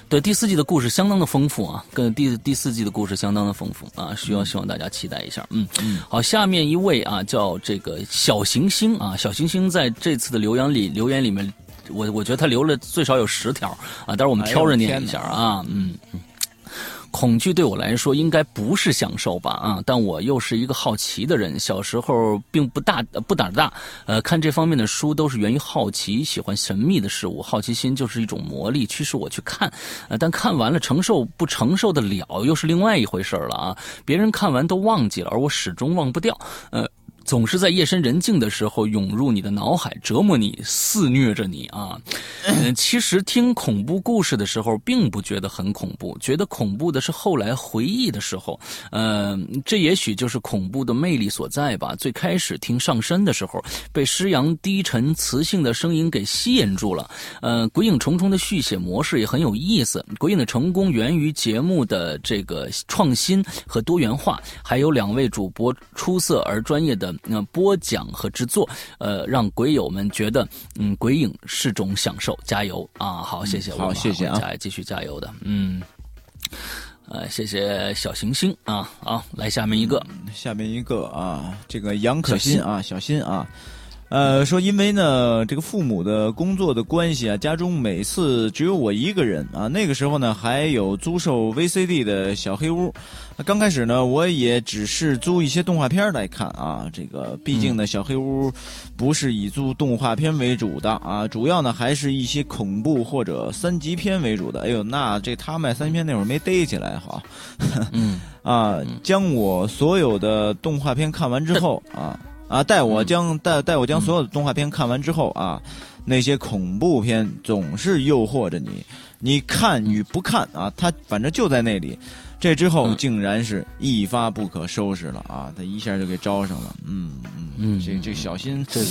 对第四季的故事相当的丰富啊，跟第第四季的故事相当的丰富啊，需要希望大家期待一下。嗯，好，下面一位啊，叫这个小行星啊，小行星在这次的留言里留言里面，我我觉得他留了最少有十条啊，但是我们挑着念一下啊，嗯。嗯恐惧对我来说应该不是享受吧啊，但我又是一个好奇的人，小时候并不大不胆大，呃，看这方面的书都是源于好奇，喜欢神秘的事物，好奇心就是一种魔力，驱使我去看，呃，但看完了承受不承受得了又是另外一回事了啊，别人看完都忘记了，而我始终忘不掉，呃。总是在夜深人静的时候涌入你的脑海，折磨你，肆虐着你啊！嗯，其实听恐怖故事的时候，并不觉得很恐怖，觉得恐怖的是后来回忆的时候。呃，这也许就是恐怖的魅力所在吧。最开始听上身的时候，被施阳低沉磁性的声音给吸引住了。呃，鬼影重重的续写模式也很有意思。鬼影的成功源于节目的这个创新和多元化，还有两位主播出色而专业的呃播讲和制作，呃，让鬼友们觉得嗯，鬼影是种享受。加油啊！好，谢谢，好谢谢啊加继续加油的，嗯。呃，谢谢小行星啊，好，来下面一个，下面一个啊，这个杨可小新欣啊，小心啊，呃，说因为呢，这个父母的工作的关系啊，家中每次只有我一个人啊。那个时候呢，还有租售 VCD 的小黑屋。那刚开始呢，我也只是租一些动画片来看啊。这个毕竟呢，小黑屋不是以租动画片为主的啊，主要呢还是一些恐怖或者三级片为主的。哎呦，那这他卖三级片那会儿没逮起来哈。嗯 啊，将我所有的动画片看完之后啊啊，待我将带带我将所有的动画片看完之后啊，那些恐怖片总是诱惑着你，你看与不看啊，它反正就在那里。这之后嗯竟然是一发不可收拾了啊！他一下就给招上了，嗯嗯嗯这这小新这个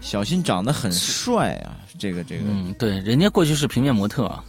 小新长得很帅啊，这个这个嗯，对，人家过去是平面模特啊，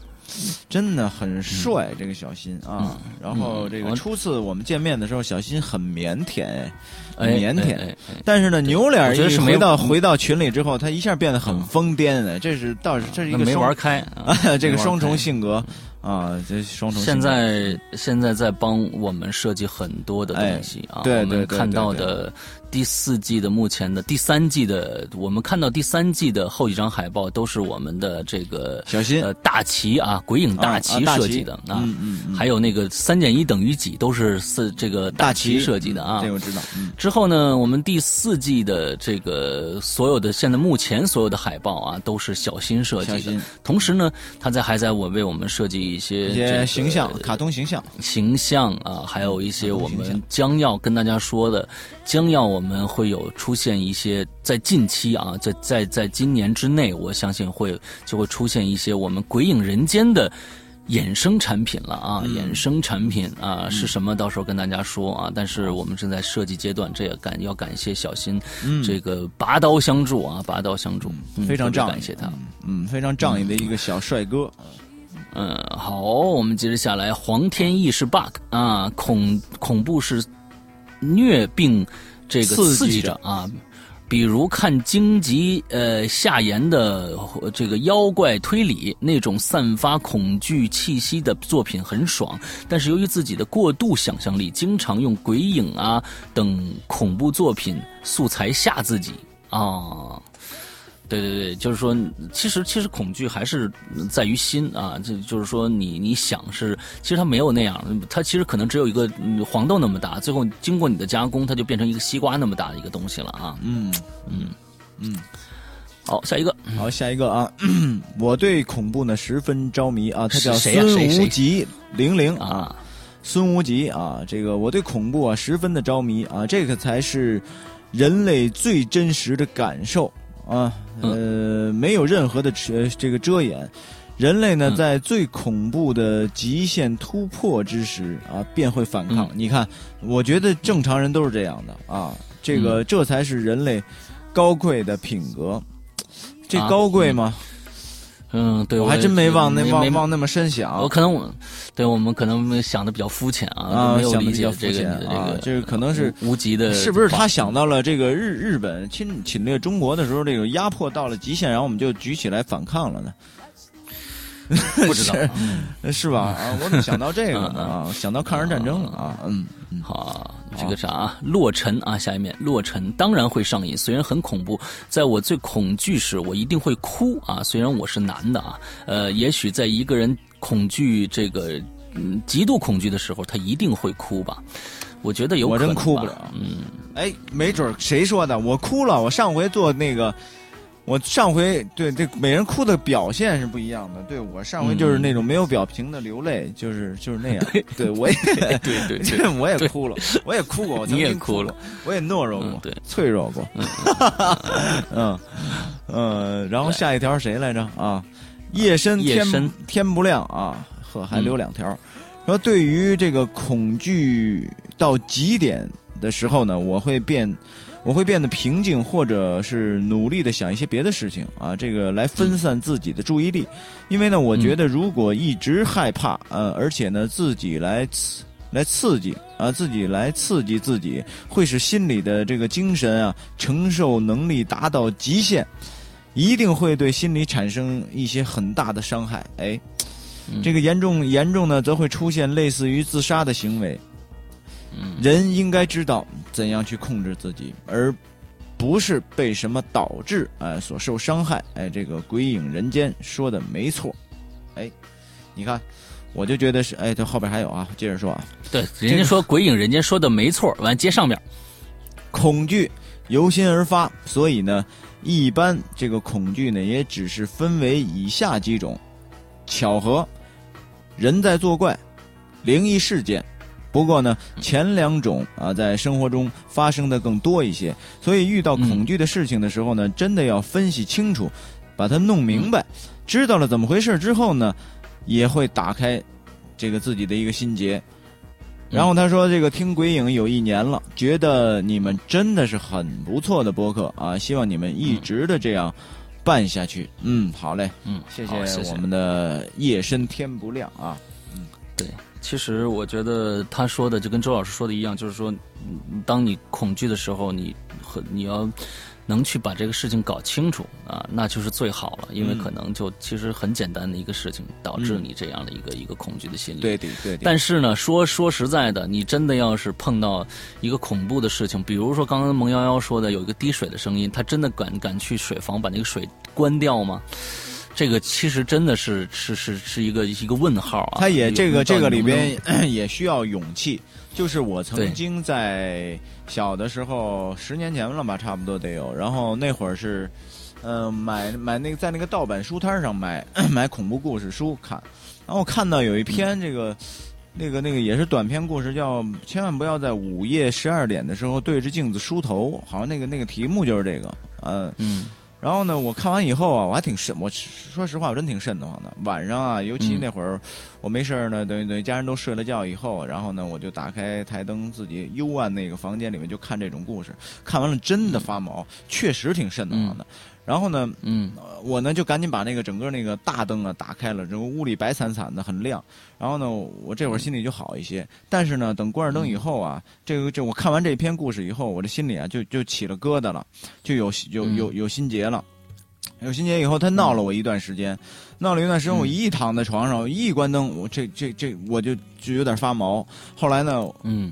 真的很帅，这个小新啊。然后这个初次我们见面的时候，小新很腼腆，哎，很哎腼腆。但是呢，扭脸我觉得是回到回到群里之后，他一下变得很疯癫的。这是倒是这是一 个没玩开啊啊，这个双重性格啊，这双重性格。现在现在在帮我们设计很多的东西啊，我们对对看到的第四季的目前的第三季的，我们看到第三季的后几张海报都是我们的这个小心呃大旗啊，鬼影大啊旗设计的啊，嗯嗯嗯还有那个三减一等于几都是四这个大旗设计的啊，这我知道。嗯，之后呢，我们第四季的这个所有的现在目前所有的海报啊，都是小新设计的。同时呢，他在还在我为我们设计一些一些形象，卡通形象。形象啊，还有一些我们将要跟大家说的，将要我们会有出现一些在近期啊，在在在今年之内，我相信会就会出现一些我们鬼影人间的。衍生产品了啊，衍生产品啊是什么？到时候跟大家说啊。但是我们正在设计阶段，这也感要感谢小新，这个拔刀相助啊，拔刀相助，嗯非常仗义感谢他。嗯，非常仗义的一个小帅哥。嗯，好，我们接着下来，黄天意是 bug 啊，恐恐怖是虐病，这个刺激着着啊。比如看荆棘呃下沿的呃这个妖怪推理那种散发恐惧气息的作品很爽，但是由于自己的过度想象力，经常用鬼影啊等恐怖作品素材吓自己啊。对对对，就是说，其实其实恐惧还是在于心啊，这就是说你你想是，其实它没有那样，它其实可能只有一个嗯黄豆那么大，最后经过你的加工，它就变成一个西瓜那么大的一个东西了啊。嗯嗯嗯。好，下一个，好，下一个啊，我对恐怖呢十分着迷啊，他叫孙无极零零啊啊，孙无极啊，这个我对恐怖啊十分的着迷啊，这个才是人类最真实的感受啊，呃，没有任何的遮这个遮掩。人类呢，嗯在最恐怖的极限突破之时啊，便会反抗。你看，我觉得正常人都是这样的啊，这个、这才是人类高贵的品格。这啊高贵吗？嗯，对，我还真没往那往往那么深想。我可能我对我们可能想的比较肤浅啊，啊没有理想得比较解这个这个，啊这个可能是无无极的，是不是他想到了这个日日本侵侵略中国的时候，这个压迫到了极限，然后我们就举起来反抗了呢？不知道？嗯是吧？啊，我怎么想到这个呢？啊，想到抗日战争了啊？嗯嗯，好，这个啥啊？洛尘啊，下一面洛尘当然会上瘾，虽然很恐怖，在我最恐惧时，我一定会哭啊。虽然我是男的啊，呃，也许在一个人恐惧这个嗯极度恐惧的时候，他一定会哭吧。我觉得有我可能吧真哭不了嗯，哎，没准谁说的？我哭了。我上回做那个，我上回对这每人哭的表现是不一样的。对我上回就是那种没有表情的流泪，就是就是那样。对我也对对对，我也 哭了，我也哭过，你也经哭了，我也懦弱过嗯，对，脆弱过。嗯嗯，然后下一条谁来着啊？夜深天夜深天不亮啊，呵，还留两条。说对于这个恐惧到极点的时候呢，我会变，我会变得平静，或者是努力的想一些别的事情啊，这个来分散自己的注意力。因为呢，我觉得如果一直害怕，呃，而且呢自己来刺来刺激啊，自己来刺激自己，会使心理的这个精神啊承受能力达到极限，一定会对心理产生一些很大的伤害。哎。这个严重严重呢，则会出现类似于自杀的行为。嗯人应该知道怎样去控制自己，而不是被什么导致哎、所受伤害。哎，这个鬼影人间说的没错。哎，你看，我就觉得是哎，这后边还有啊，接着说啊，对，人家说鬼影人间说的没错，完接上面，恐惧由心而发，所以呢，一般这个恐惧呢，也只是分为以下几种：巧合、人在作怪、灵异事件。不过呢，前两种啊，在生活中发生的更多一些，所以遇到恐惧的事情的时候呢，真的要分析清楚，把它弄明白，知道了怎么回事之后呢，也会打开这个自己的一个心结。然后他说：“这个听鬼影有一年了，觉得你们真的是很不错的播客啊，希望你们一直的这样办下去。嗯，好嘞，嗯，谢谢谢我们的夜深天不亮啊。嗯对，其实我觉得他说的就跟周老师说的一样，就是说，嗯当你恐惧的时候，你和你要能去把这个事情搞清楚啊，那就是最好了，因为嗯可能就其实很简单的一个事情导致你这样的一个、一个恐惧的心理。对对，对。但是呢，说说实在的，你真的要是碰到一个恐怖的事情，比如说刚刚蒙幺幺说的有一个滴水的声音，他真的敢敢去水房把那个水关掉吗？这个其实真的是是是是一个一个问号啊！他也这个这个里边 也需要勇气。就是我曾经在小的时候，十年前了吧，差不多得有。然后那会儿是，呃，买买那个在那个盗版书摊上买 买恐怖故事书看。然后我看到有一篇这个。那个那个也是短篇故事，叫千万不要在午夜十二点的时候对着镜子梳头，好像那个那个题目就是这个，呃，嗯，然后呢，我看完以后啊，我还挺慎，我说实话，我真挺慎得慌的。晚上啊，尤其那会儿我没事儿呢，等于等于家人都睡了觉以后，然后呢，我就打开台灯，自己幽暗那个房间里面就看这种故事，看完了真的发毛，确实挺慎得慌的。然后呢，嗯，我呢就赶紧把那个整个那个大灯啊打开了，整个屋里白惨惨的，很亮。然后呢，我这会儿心里就好一些。但是呢，等关上灯以后啊，这个这我看完这篇故事以后，我这心里啊就就起了疙瘩了，就有有有有心结了。有心结以后，他闹了我一段时间，闹了一段时间，我一躺在床上，一关灯，我这这这我就就有点发毛。后来呢，嗯。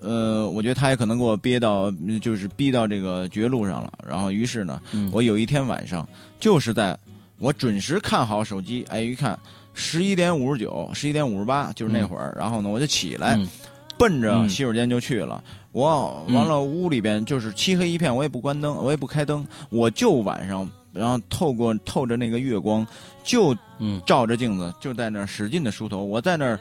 呃，我觉得他也可能给我憋到，就是逼到这个绝路上了。然后，于是呢，我有一天晚上，就是在我准时看好手机，哎，一看十一点五十九，十一点五十八，就是那会儿。然后呢，我就起来，奔着洗手间就去了。我完了，屋里边就是漆黑一片，我也不关灯，我也不开灯，我就晚上，然后透过透着那个月光，就照着镜子，就在那儿使劲的梳头。我在那儿。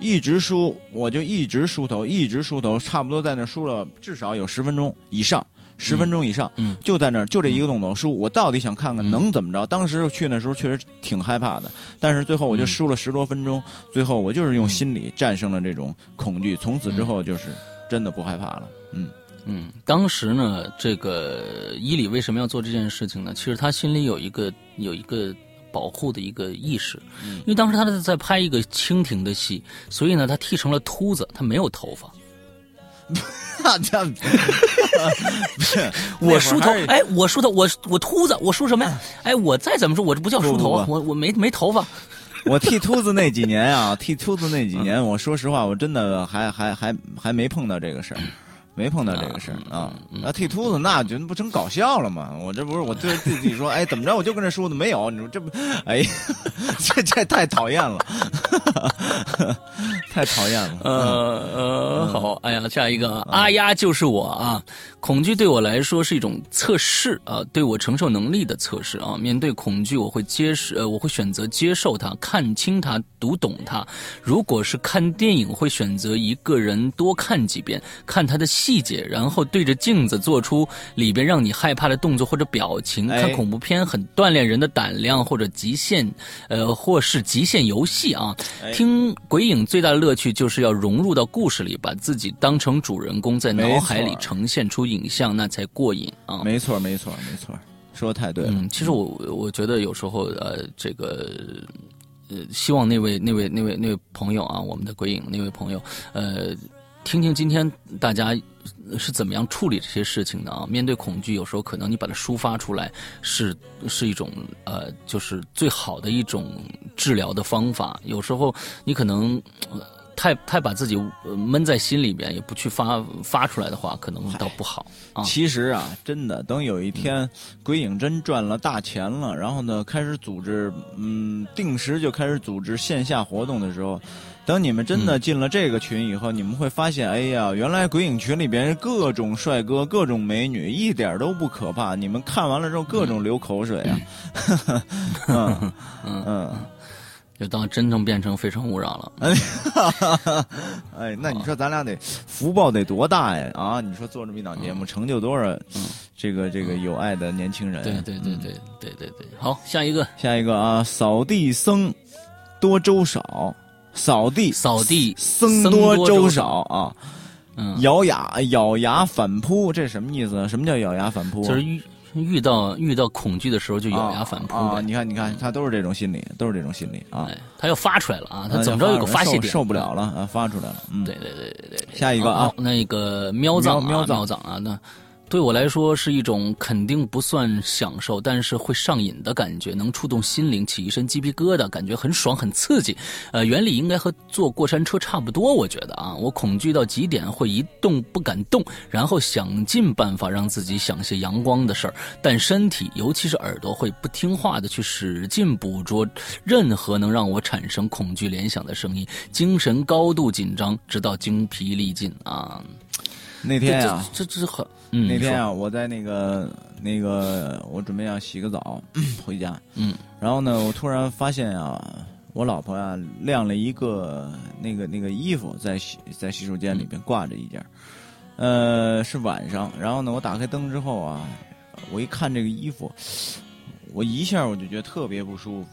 一直梳，我就一直梳头，一直梳头，差不多在那梳了至少有十分钟以上，十分钟以上，就在那儿就这一个动作梳。我到底想看看能怎么着？当时去那时候确实挺害怕的，但是最后我就梳了十多分钟，最后我就是用心理战胜了这种恐惧，从此之后就是真的不害怕了。嗯嗯，当时呢，这个伊里为什么要做这件事情呢？其实他心里有一个有一个。保护的一个意识，因为当时他在拍一个蜻蜓的戏，所以呢，他剃成了秃子，他没有头发。我梳头，哎，我梳头，我我秃子，我梳什么呀？哎，我再怎么说，我这不叫梳头啊，我我没没头发。我剃秃子那几年啊，剃秃子那几年，我说实话，我真的还还还还没碰到这个事儿。没碰到这个事儿啊，那剃秃子那就不成搞笑了吗？我这不是我对自己说，哎，怎么着我就跟这说的没有？你说这不，哎，这这太讨厌了，太讨厌了。呃呃，好，哎呀，下一个阿丫就是我啊。恐惧对我来说是一种测试啊，对我承受能力的测试啊。面对恐惧，我会接受，呃，我会选择接受它，看清它，读懂它。如果是看电影，会选择一个人多看几遍，看它的细节，然后对着镜子做出里边让你害怕的动作或者表情。看恐怖片很锻炼人的胆量，或者极限，呃，或是极限游戏啊。听鬼影最大的乐趣就是要融入到故事里，把自己当成主人公，在脑海里呈现出。影像那才过瘾啊！没错，没错，没错，说的太对了。嗯，其实我我觉得有时候呃，这个呃，希望那位那位那位那位朋友啊，我们的鬼影那位朋友，呃，听听今天大家是怎么样处理这些事情的啊？面对恐惧，有时候可能你把它抒发出来，是是一种呃，就是最好的一种治疗的方法。有时候你可能。太太把自己闷在心里边，也不去发发出来的话，可能倒不好。其实啊，真的，等有一天鬼影真赚了大钱了，然后呢，开始组织，嗯，定时就开始组织线下活动的时候，等你们真的进了这个群以后，你们会发现，哎呀，原来鬼影群里边各种帅哥、各种美女，一点都不可怕。你们看完了之后，各种流口水啊。嗯 嗯。就当真正变成非诚勿扰了。哎，那你说咱俩得福报得多大呀？啊，你说做这么一档节目，成就多少这个这个有爱的年轻人？对对对对对对对。好，下一个，下一个啊，扫地僧多粥少，扫地扫地僧多粥少啊。嗯，咬牙咬牙反扑，这什么意思？什么叫咬牙反扑？就是。遇到遇到恐惧的时候就咬牙反扑啊！你看，你看，他都是这种心理，都是这种心理啊！他要发出来了啊！他怎么着有个发泄点，受不了了啊！发出来了。嗯，对对对对对。下一个啊，那个喵藏喵藏啊，那。对我来说是一种肯定不算享受，但是会上瘾的感觉，能触动心灵，起一身鸡皮疙瘩，感觉很爽很刺激。呃，原理应该和坐过山车差不多，我觉得啊，我恐惧到极点会一动不敢动，然后想尽办法让自己想些阳光的事儿，但身体尤其是耳朵会不听话的去使劲捕捉任何能让我产生恐惧联想的声音，精神高度紧张，直到精疲力尽啊。那天啊，这这很。那天啊，我在那个那个，我准备要洗个澡回家。嗯，然后呢，我突然发现啊，我老婆啊晾了一个那个那个衣服在洗在洗手间里边挂着一件，呃是晚上，然后呢我打开灯之后啊，我一看这个衣服，我一下我就觉得特别不舒服。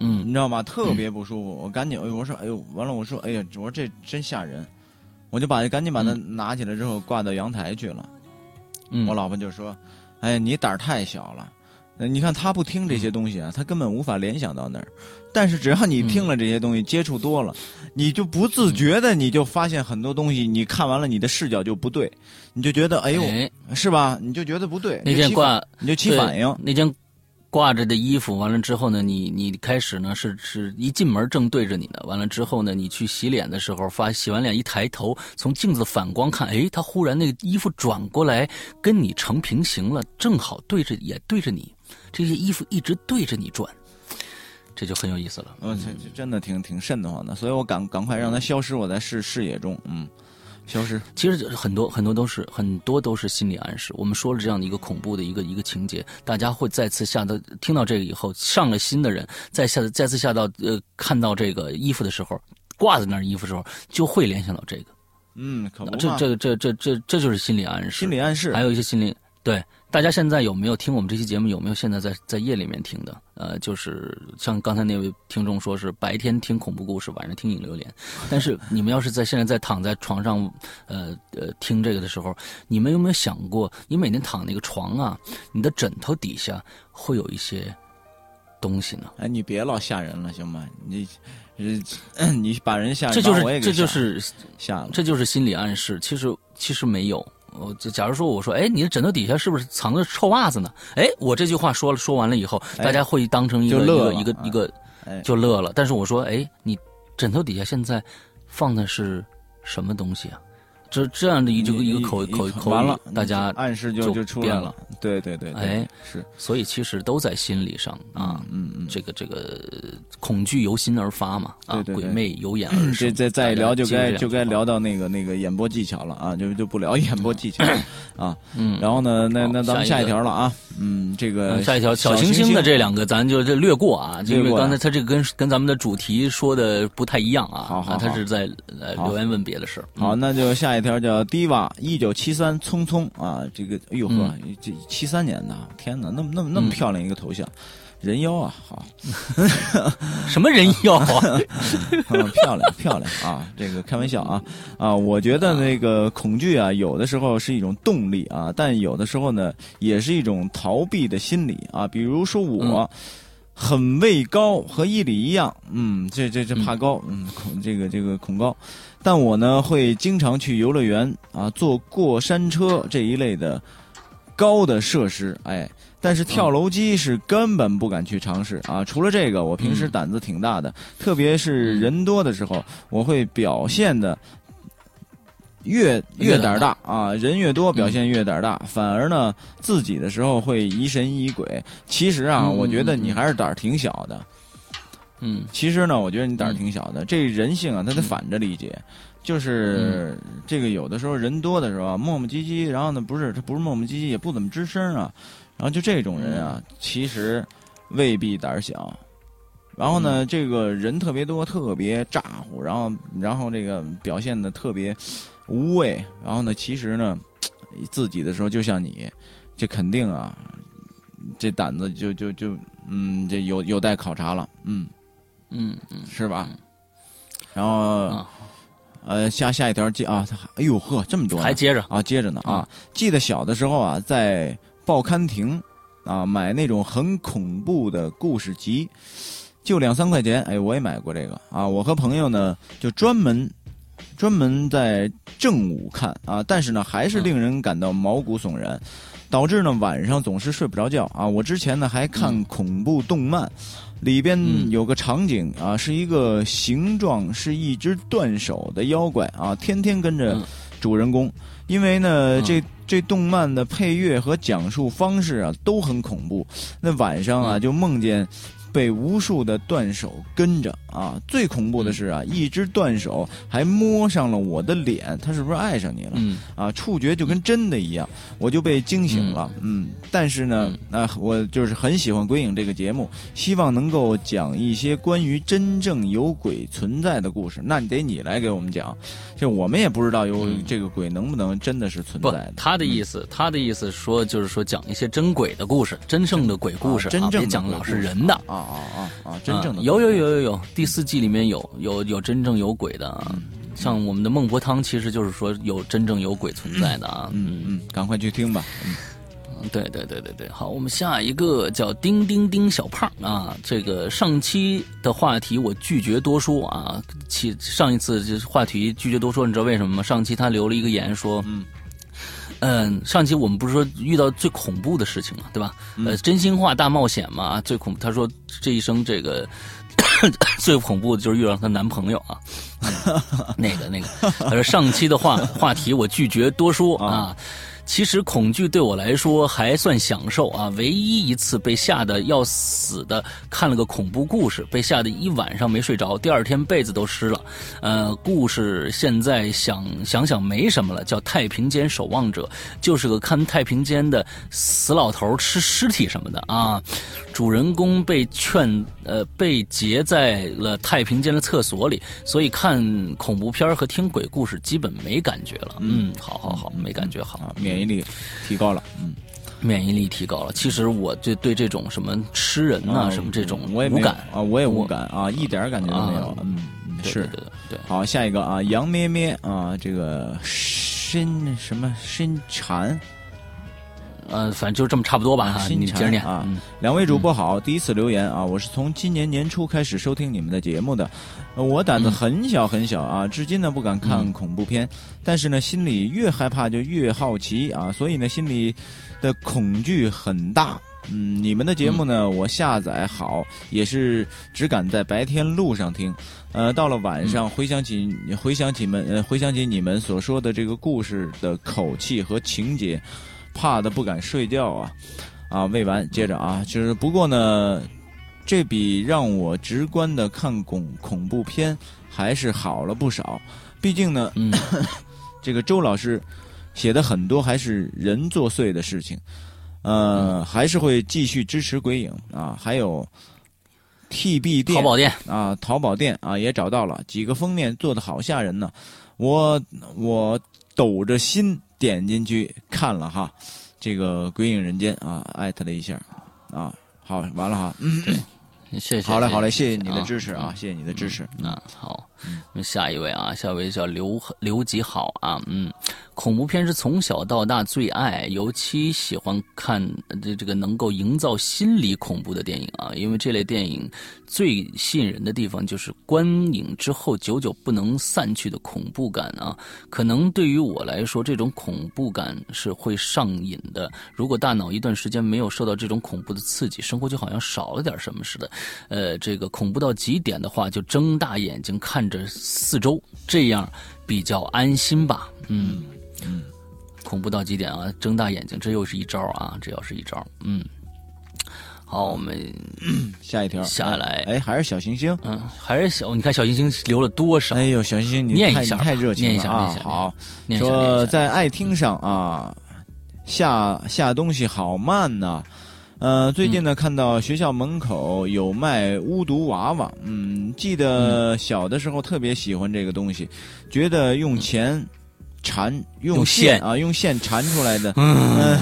嗯你知道吗？特别不舒服，我赶紧，哎呦，我说，哎呦，完了，我说，哎呀，我说这真吓人，我就把赶紧把它拿起来之后挂到阳台去了。嗯，我老婆就说，哎呀，你胆儿太小了。呃你看他不听这些东西啊，他根本无法联想到那儿。但是只要你听了这些东西，接触多了，你就不自觉的，你就发现很多东西，你看完了，你的视角就不对，你就觉得，哎呦，哎是吧？你就觉得不对，那你就起件挂反你就起反应。那件挂着的衣服，完了之后呢，你你开始呢是是一进门正对着你的，完了之后呢，你去洗脸的时候，发洗完脸一抬头，从镜子反光看，哎，他忽然那个衣服转过来跟你成平行了，正好对着也对着你，这些衣服一直对着你转，这就很有意思了。嗯，这这真的挺挺瘆得慌的，所以我赶赶快让它消失我在视视野中，嗯，消失。其实很多很多都是很多都是心理暗示。我们说了这样的一个恐怖的一个一个情节，大家会再次吓到听到这个以后，上了心的人再下再次下到呃看到这个衣服的时候，挂在那儿衣服的时候，就会联想到这个。嗯，可不这这这这这这就是心理暗示。心理暗示还有一些心理对大家现在有没有听我们这期节目？有没有现在在在夜里面听的？呃，就是像刚才那位听众说是白天听恐怖故事，晚上听影流连。但是你们要是在现在在躺在床上，呃呃听这个的时候，你们有没有想过，你每天躺那个床啊，你的枕头底下会有一些东西呢？哎，你别老吓人了，行吗？你，呃你把人吓，这就是这就是吓了。这就是心理暗示。其实其实没有。我就假如说我说，哎，你的枕头底下是不是藏着臭袜子呢？哎，我这句话说了说完了以后，哎大家会当成一个一个一个一个哎，就乐了。但是我说，哎，你枕头底下现在放的是什么东西啊？这这样的一个一个口口口完了，大家暗示就就就出来了变了。对对对，哎，是所以其实都在心理上啊。嗯嗯。这个这个恐惧由心而发嘛，啊，鬼魅由眼 而生。这再再聊就该就该聊到那个那个演播技巧了啊，就就不聊 演播技巧啊。嗯，然后呢，那那咱们下一条了啊。嗯，这个嗯下一条小行星的这两个，咱就这略过啊，因为刚才他这个跟跟咱们的主题说的不太一样啊。好他是在呃留言问别的事儿。好，那就下一条叫 Diva 一九七三匆匆啊，这个哎呦呵，嗯这七三年的，天哪，那么那么那么嗯漂亮一个头像，人妖啊，好，嗯 什么人妖 漂亮漂亮啊！这个开玩笑啊啊！我觉得那个恐惧啊，有的时候是一种动力啊，但有的时候呢，也是一种逃避的心理啊。比如说我。很畏高，和伊里一样，嗯，这这这怕高，嗯，恐这个这个恐高，但我呢会经常去游乐园啊，坐过山车这一类的高的设施，哎，但是跳楼机是根本不敢去尝试啊。除了这个，我平时嗯胆子挺大的，特别是人多的时候，我会表现的越越胆儿大啊，人越多表现越胆儿大，反而呢自己的时候会疑神疑鬼。其实啊，嗯我觉得你还是胆儿挺小的。嗯。其实呢，我觉得你胆儿挺小的。这人性啊，他得反着理解。就是这个有的时候人多的时候啊，磨磨唧唧，然后呢不是他不是磨磨唧唧，也不怎么吱声啊，然后就这种人啊，其实未必胆儿小。然后呢，这个人特别多，特别咋呼，然后然后这个表现的特别无畏，然后呢，其实呢，自己的时候就像你，这肯定啊，这胆子就就就嗯，这有有待考察了，嗯，嗯嗯。是吧？然后、啊，呃，下下一条记啊，哎呦呵，这么多还接着。啊，接着呢啊，记得小的时候啊，在报刊亭啊买那种很恐怖的故事集，就两三块钱，哎，我也买过这个。啊。我和朋友呢就专门专门在正午看啊，但是呢还是令人感到毛骨悚然，导致呢晚上总是睡不着觉。啊。我之前呢还看恐怖动漫。里边嗯有个场景啊，是一个形状是一只断手的妖怪啊，天天跟着嗯主人公。因为呢，嗯这这动漫的配乐和讲述方式啊都很恐怖。那晚上啊，嗯就梦见被无数的断手跟着啊！最恐怖的是啊，一只断手还摸上了我的脸，他是不是爱上你了？嗯啊，触觉就跟真的一样，我就被惊醒了。嗯，但是呢，那、我就是很喜欢《鬼影》这个节目，希望能够讲一些关于真正有鬼存在的故事。那你得你来给我们讲，这我们也不知道有这个鬼能不能真的是存不在的。，他的意思，他的意思说就是说讲一些真鬼的故事，真正的鬼故事，啊真正讲老鬼故事是人的。啊啊啊啊！真正的、啊有有有有有，第四季里面有有有真正有鬼的啊，像我们的孟婆汤，其实就是说有真正有鬼存在的啊。嗯嗯，赶快去听吧。嗯对对对对对，好，我们下一个叫丁丁丁小胖啊，这个上期的话题我拒绝多说啊，其上一次就是话题拒绝多说，你知道为什么吗？上期他留了一个言说，嗯嗯，上期我们不是说遇到最恐怖的事情嘛，对吧？呃，真心话大冒险嘛，最恐，他说这一生这个 最恐怖的就是遇到她男朋友啊，那个那个，他说上期的话话题我拒绝多说啊。其实恐惧对我来说还算享受啊！唯一一次被吓得要死的，看了个恐怖故事，被吓得一晚上没睡着，第二天被子都湿了。呃，故事现在想想想没什么了，叫《太平间守望者》，就是个看太平间的死老头吃尸体什么的啊。主人公被劝呃被劫在了太平间的厕所里，所以看恐怖片和听鬼故事基本没感觉了。嗯，好好好，没感觉好。啊，免疫力提高了。嗯，免疫力提高了。其实我就对这种什么吃人呐、啊什么这种我也无感啊，我也无我感啊，一点感觉都没有啊。嗯，是对对好，下一个啊，羊咩咩啊，这个深什么深禅呃，反正就这么差不多吧。你接着念啊嗯。两位主播好，第一次留言啊，我是从今年年初开始收听你们的节目的，呃我胆子很小很小啊，至今呢不敢看嗯恐怖片，但是呢心里越害怕就越好奇啊，所以呢心里的恐惧很大。嗯，你们的节目呢，我下载好，也是只敢在白天路上听。呃，到了晚上，回想起回想起们呃回想起你们所说的这个故事的口气和情节，怕的不敢睡觉啊。啊，未完，接着啊，就是不过呢，这比让我直观的看恐恐怖片还是好了不少。毕竟呢，嗯。这个周老师写的很多还是人作祟的事情，呃，嗯。还是会继续支持鬼影啊，还有 TB 店。淘宝店，啊，淘宝店啊也找到了。几个封面做的好吓人呢，我我抖着心点进去看了哈，这个《鬼影人间》啊，艾特了一下啊，好，完了哈，嗯，谢谢。好嘞好嘞，谢谢谢你的支持啊，谢谢你的支持，那好，那下一位啊，下一位叫刘刘吉好啊，嗯，恐怖片是从小到大最爱，尤其喜欢看这这个能够营造心理恐怖的电影啊，因为这类电影最吸引人的地方就是观影之后久久不能散去的恐怖感啊。可能对于我来说，这种恐怖感是会上瘾的。如果大脑一段时间没有受到这种恐怖的刺激，生活就好像少了点什么似的。呃，这个恐怖到极点的话，就睁大眼睛看着四周，这样比较安心吧。嗯嗯，恐怖到极点啊，睁大眼睛，这又是一招啊，这又是一招。嗯，好，我们 下一条下来哎，还是小行星。嗯还是小，你看小星星留了多少？哎呦，小星星，你念一下太热情念一下了啊！念一下好，说在爱听上啊，下下东西好慢呐、呃，最近呢，看到学校门口有卖巫毒娃娃，嗯，记得小的时候特别喜欢这个东西，觉得用钱缠用用线啊，用线缠出来的，嗯，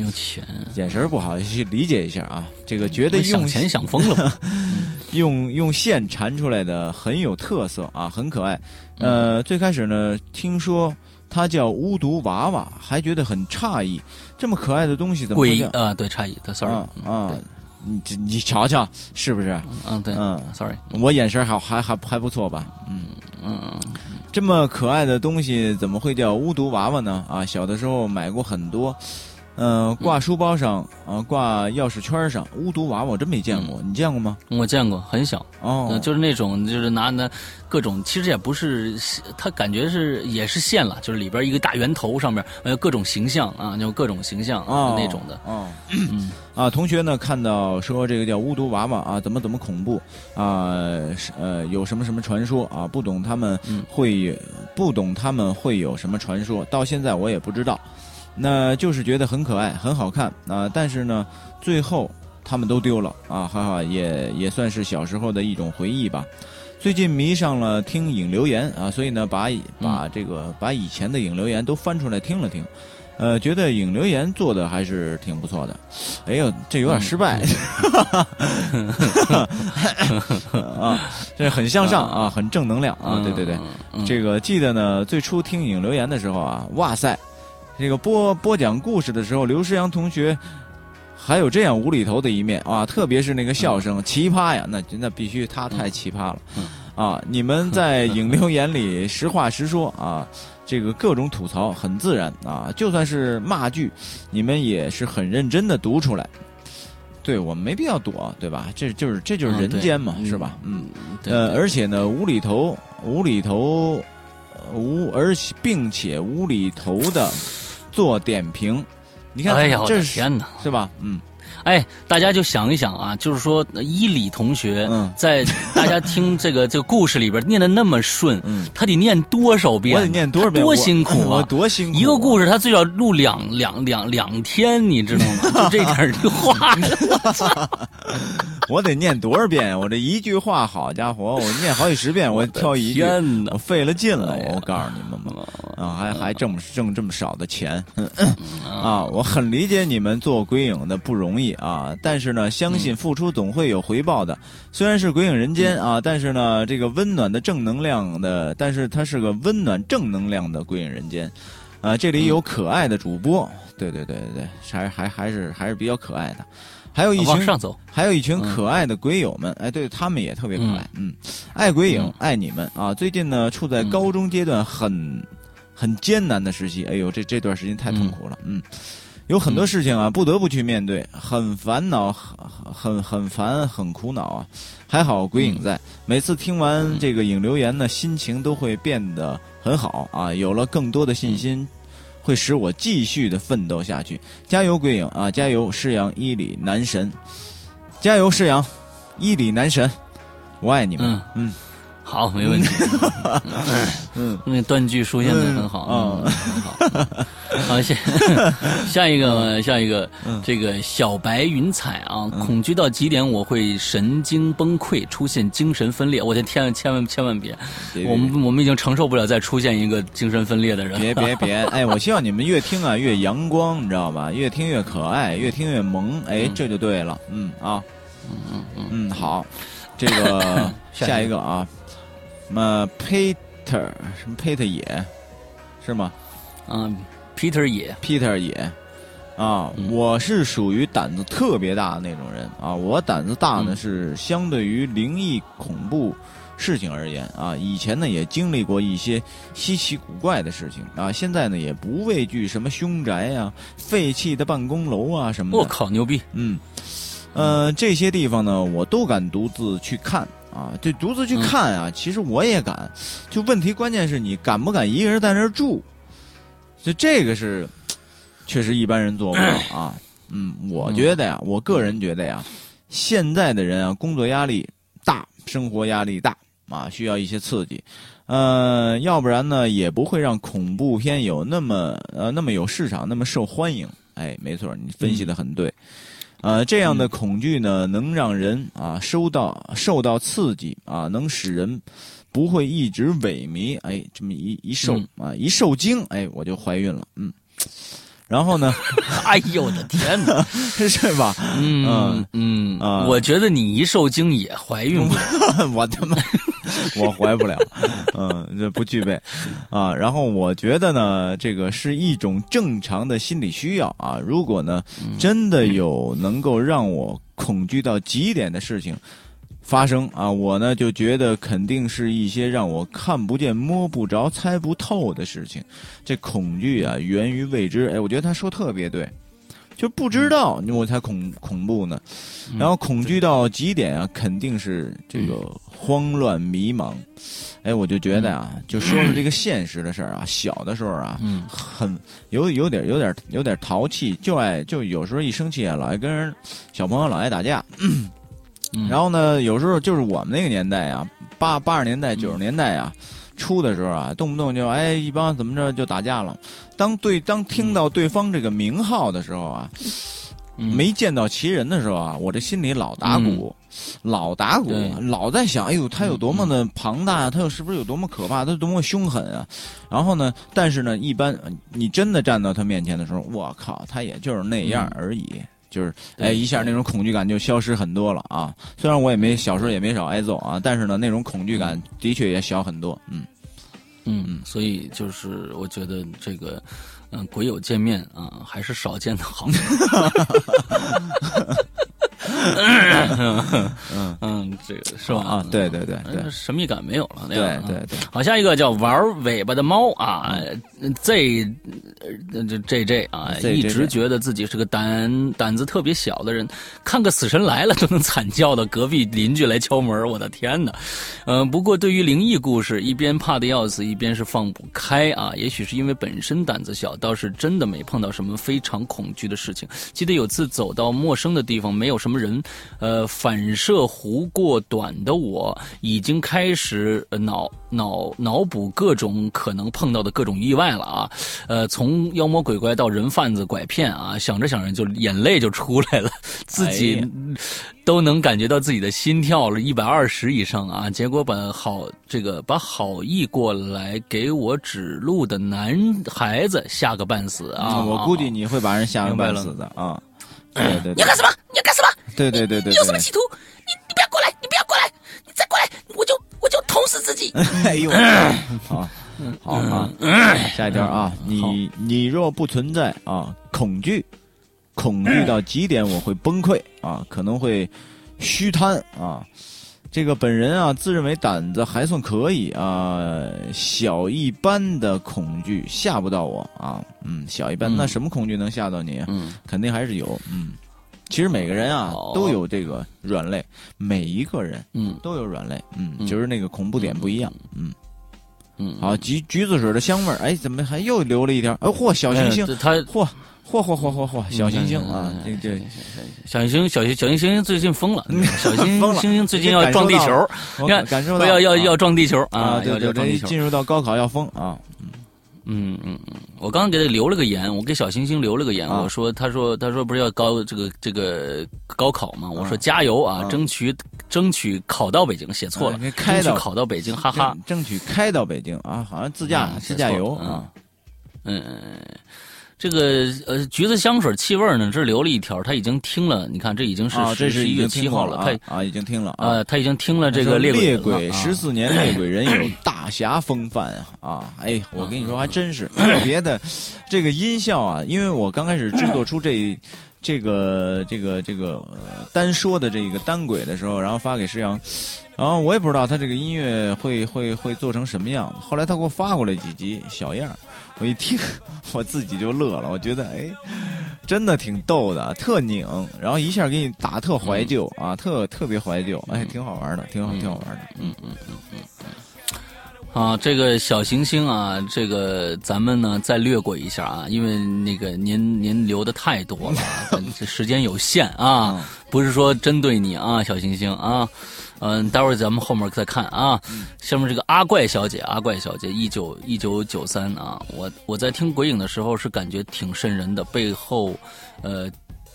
有钱，眼神不好，去理解一下啊。这个觉得用钱想疯了？用用线缠出来的很有特色啊，很可爱。呃，最开始呢，听说它叫巫毒娃娃，还觉得很诧异，这么可爱的东西怎么会啊，对，诧异，对，sorry，啊啊？你这你瞧瞧，是不是？嗯，对嗯，sorry，我眼神好，还还还不错吧？嗯，嗯嗯这么可爱的东西怎么会叫巫毒娃娃呢？啊，小的时候买过很多，嗯、挂书包上啊、挂钥匙圈上，巫毒娃娃我真没见过，你见过吗？我见过，很小，哦，呃就是那种就是拿那各种，其实也不是，它感觉是也是线了，就是里边一个大圆头上面呃各种形象啊，就各种形象、哦那种的。哦，嗯。啊，同学呢看到说这个叫巫毒娃娃啊，怎么怎么恐怖啊，是呃有什么什么传说啊，不懂他们嗯。会、不懂他们会有什么传说，到现在我也不知道，那就是觉得很可爱，很好看啊，但是呢，最后他们都丢了啊，哈哈，也也算是小时候的一种回忆吧。最近迷上了听影留言啊，所以呢，把把这个把以前的影留言都翻出来听了听，呃，觉得影留言做的还是挺不错的。哎呦，这有点失败，啊，这很向上啊，很正能量啊，对对对。嗯，这个记得呢，最初听影留言的时候啊，哇塞，这个播播讲故事的时候，刘诗阳同学还有这样无厘头的一面啊，特别是那个笑声，奇葩呀，那那必须他太奇葩了。啊，你们 在影流眼里实话实说啊，这个各种吐槽很自然啊，就算是骂句，你们也是很认真的读出来。对我们没必要躲，对吧？这就是这就是人间嘛，嗯是吧？嗯。对呃，而且呢，无厘头，无厘头，呃无而且并且无厘头的做点评，你看，哎呀，我这是的天哪！是吧？嗯哎，大家就想一想啊，就是说伊里同学嗯在大家听这个这个故事里边念的那么顺，嗯，他得念多少遍？我得念多少遍？多辛苦我啊！多辛苦啊！一个故事他最少录两两两两天，你知道吗？就这点儿话，我得念多少遍？我这一句话，好家伙，我念好几十遍，我挑一句，天哪我！费了劲了。我告诉你们吧，啊，还还挣挣这么少的钱，啊，我很理解你们做鬼影的不容易啊，但是呢，相信付出总会有回报的。虽然是鬼影人间啊，但是呢，这个温暖的正能量的，但是它是个温暖正能量的鬼影人间，啊，这里有可爱的主播，对对对对对，还还还是还是比较可爱的，还有一群上走，还有一群可爱的鬼友们，哎，对他们也特别可爱，嗯，爱鬼影，嗯。爱你们。啊！最近呢，处在高中阶段很很艰难的时期，哎呦，这这段时间太痛苦了，嗯，有很多事情啊，不得不去面对，很烦恼，很很很烦，很苦恼啊。还好鬼影在，每次听完这个影留言呢，心情都会变得很好啊，有了更多的信心。会使我继续的奋斗下去，加油鬼影啊！加油世阳伊里男神，加油世阳伊里男神，我爱你们。嗯嗯好，没问题。嗯，那断句出现的很好，嗯嗯，很好。好，下 下一个，下一个，嗯这个小白云彩啊，恐惧到极点，我会神经崩溃，出现精神分裂。我的天，千万千万别，我们我们已经承受不了再出现一个精神分裂的人。别别别！哎，我希望你们越听啊越阳光，你知道吧？越听越可爱，越听越萌。哎，这就对了。嗯啊，嗯嗯嗯，嗯好，这个 下下一个啊，那 Peter 什么 Peter 野是吗？嗯，Peter 野，Peter 野啊，嗯我是属于胆子特别大的那种人啊。我胆子大呢，嗯是相对于灵异恐怖事情而言啊。以前呢也经历过一些稀奇古怪的事情啊，现在呢也不畏惧什么凶宅啊、废弃的办公楼啊什么的。我靠，牛逼！嗯，呃，这些地方呢，我都敢独自去看啊。这独自去看啊，其实我也敢。就问题关键是你敢不敢一个人在那儿住？就这个是，确实一般人做不到 啊。嗯，我觉得呀，我个人觉得呀，现在的人啊，工作压力大，生活压力大啊，需要一些刺激。呃，要不然呢，也不会让恐怖片有那么呃那么有市场，那么受欢迎。哎，没错，你分析的很对。呃，这样的恐惧呢，能让人啊收到受到刺激啊，能使人不会一直萎靡。哎，这么一一受嗯啊，一受惊，哎，我就怀孕了。嗯，然后呢，哎呦我的天哪！是吧？嗯嗯啊我觉得你一受惊也怀孕不了。我他妈，我怀不了，嗯，这不具备啊。然后我觉得呢，这个是一种正常的心理需要啊。如果呢，真的有能够让我恐惧到极点的事情发生啊，我呢就觉得肯定是一些让我看不见、摸不着、猜不透的事情。这恐惧啊，源于未知。哎，我觉得他说特别对。就不知道我才恐恐怖呢。然后恐惧到极点啊，肯定是这个慌乱迷茫。哎，我就觉得啊，就说说这个现实的事儿啊，小的时候啊，很有有点有点有点淘气，就爱就有时候一生气啊，老爱跟人小朋友老爱打架。然后呢，有时候就是我们那个年代啊，八八十年代九十年代啊，初的时候啊，动不动就哎一帮怎么着就打架了。当对当听到对方这个名号的时候啊。没见到其人的时候啊，我这心里老打鼓，老打鼓，老在想，哎呦，他有多么的庞大啊，他又是不是有多么可怕，他多么凶狠啊？然后呢，但是呢，一般你真的站到他面前的时候，我靠，他也就是那样而已，就是哎，一下那种恐惧感就消失很多了啊。虽然我也没小时候也没少挨揍啊，但是呢，那种恐惧感的确也小很多。嗯嗯，所以就是我觉得这个。嗯，鬼友见面啊，还是少见的好。嗯嗯，这个是吧？啊，对对对对，神秘感没有了。对对对，好，下一个叫玩尾巴的猫啊，Z，这 J 啊，一直觉得自己是个胆胆子特别小的人，看个死神来了都能惨叫到隔壁邻居来敲门，我的天哪！嗯，不过对于灵异故事，一边怕的要死，一边是放不开啊。也许是因为本身胆子小，倒是真的没碰到什么非常恐惧的事情。记得有次走到陌生的地方，没有什么人。呃，反射弧过短的我，已经开始脑脑脑补各种可能碰到的各种意外了啊！呃，从妖魔鬼怪到人贩子拐骗啊，想着想着就眼泪就出来了，自己都能感觉到自己的心跳了一百二十以上啊！结果把好这个把好意过来给我指路的男孩子吓个半死啊！我估计你会把人吓个半死的啊！对对，你要干什么？你要干什么？对对对对，你有什么企图？你你不要过来！你不要过来！你再过来，我就我就捅死自己！哎呦，好，好啊，下一条啊，你你若不存在啊，恐惧，恐惧到极点我会崩溃啊，可能会虚瘫啊。这个本人啊，自认为胆子还算可以啊，小一般的恐惧吓不到我啊，嗯，小一般，那什么恐惧能吓到你？嗯，肯定还是有，嗯。其实每个人啊都有这个软肋，每一个人嗯都有软肋，嗯，就是那个恐怖点不一样，嗯嗯。好，橘橘子水的香味儿，哎，怎么还又留了一条？哎，嚯，小星星，他嚯嚯嚯嚯嚯嚯，小星星啊，这这小星星。小星小星星最近疯了，小星星星最近要撞地球，你看，感受到要要要撞地球啊，要要撞地球，进入到高考要疯啊。嗯嗯嗯，我刚刚给他留了个言，我给小星星留了个言，我说，他说，他说不是要高这个这个高考吗？我说加油啊，争取争取考到北京，写错了，争取考到北京，哈哈，争取开到北京啊，好像自驾自驾游啊，嗯。这个呃，橘子香水气味呢？这留了一条，他已经听了。你看，这已经是这是一月七号了，他啊已经听了啊，他已经听了这个猎鬼十四年 猎鬼人有大侠风范啊！哎，我跟你说，还真是 特别的这个音效啊，因为我刚开始制作出这。这个这个这个单说的这个单轨的时候，然后发给石阳，然后我也不知道他这个音乐会会会做成什么样。后来他给我发过来几集小样我一听我自己就乐了，我觉得哎，真的挺逗的，特拧，然后一下给你打特怀旧啊，特特别怀旧，哎，挺好玩的，挺好挺好玩的，嗯嗯嗯嗯。啊，这个小行星啊，这个咱们呢再略过一下啊，因为那个您您留的太多了，这时间有限啊，不是说针对你啊，小行星啊，嗯，待会儿咱们后面再看啊。下面这个阿怪小姐，阿怪小姐，一九一九九三啊，我我在听鬼影的时候是感觉挺瘆人的，背后呃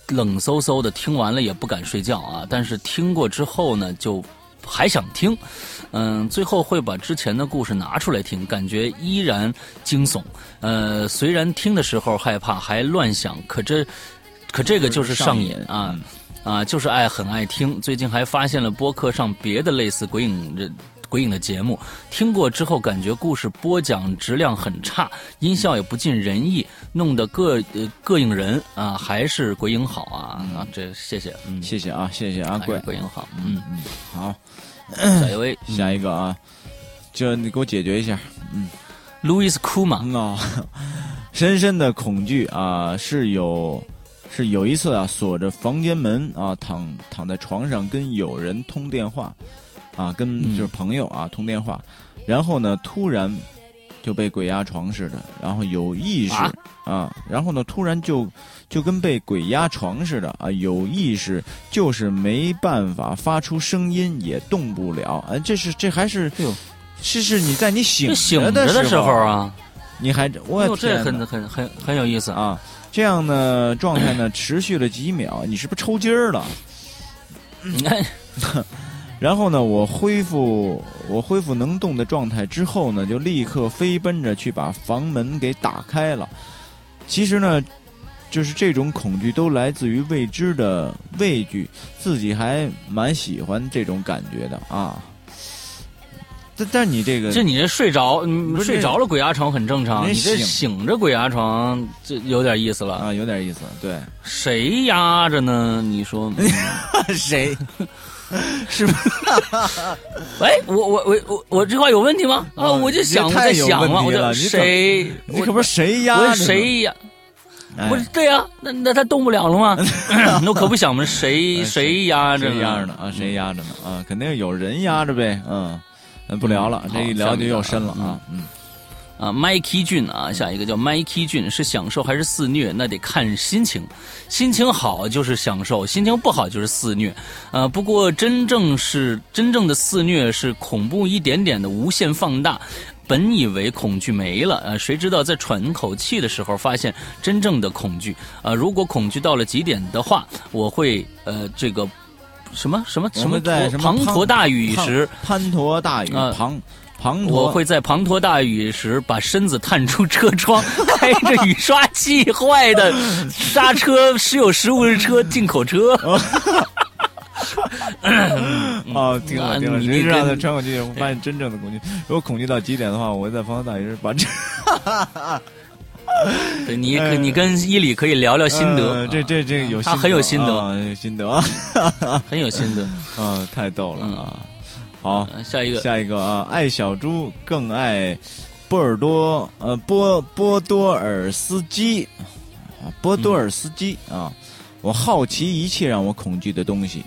冷飕飕的，听完了也不敢睡觉啊，但是听过之后呢就。还想听，嗯，最后会把之前的故事拿出来听，感觉依然惊悚。呃，虽然听的时候害怕，还乱想，可这，可这个就是上瘾啊，啊，就是爱很爱听。最近还发现了播客上别的类似鬼影的鬼影的节目，听过之后感觉故事播讲质量很差，音效也不尽人意，弄得膈膈应人啊，还是鬼影好啊啊！这谢谢，嗯，谢谢啊，谢谢阿贵，鬼影好，嗯嗯，好。下一位，下一个啊，就你给我解决一下。嗯，，Louis 哭嘛啊，深深的恐惧啊，是有是有一次啊，锁着房间门啊，躺躺在床上跟友人通电话，啊，跟就是朋友啊通电话，然后呢，突然就被鬼压床似的，然后有意识啊？啊，然后呢，突然就就跟被鬼压床似的啊，有意识，就是没办法发出声音，也动不了，啊，这是这还是哎呦，是是你在你醒这醒的时候候，啊，你还我，这很很很很有意思。啊，这样呢状态呢持续了几秒，你是不是抽筋儿了？然后呢，我恢复我恢复能动的状态之后呢，就立刻飞奔着去把房门给打开了。其实呢，就是这种恐惧都来自于未知的畏惧，自己还蛮喜欢这种感觉的啊。但但你这个这你这睡着，睡着了鬼压床很正常，你这醒醒着鬼压床，这有点意思了。啊有点意思，对，谁压着呢？你说？嗯 谁 是不是？哎，我我我我我这话有问题吗？啊，哦我就想，在想嘛，我就谁？你可不是谁压着谁压？哎不是对呀、那那他动不了了吗？那可不想嘛，谁哎谁压着谁呢？压着呢啊？谁压着呢啊？肯定有人压着呗，嗯，嗯不聊了，嗯这一聊就又深了啊，嗯，啊，Mikey 俊啊，下一个叫 Mikey 俊，是享受还是肆虐？那得看心情，心情好就是享受，心情不好就是肆虐。呃，不过真正是真正的肆虐是恐怖一点点的无限放大。本以为恐惧没了，呃，谁知道在喘口气的时候，发现真正的恐惧。呃，如果恐惧到了极点的话，我会呃这个什么什么什么在什么滂沱大雨时，滂沱大雨，啊滂滂沱，我会在滂沱大雨时把身子探出车窗，开着雨刷器坏的 刹车时有时无的车进口车。哦，听了听了，那你谁知道跟在喘口气，我发现真正的恐惧。如果恐惧到极点的话，我会在滂沱大雨时把这 对你可你跟伊里可以聊聊心得，呃这这这有他很有心得啊有心得啊，很有心得。啊，太逗了啊！好，呃下一个下一个啊，爱小猪更爱波尔多呃波波多尔斯基啊，波多尔斯基啊，我好奇一切让我恐惧的东西，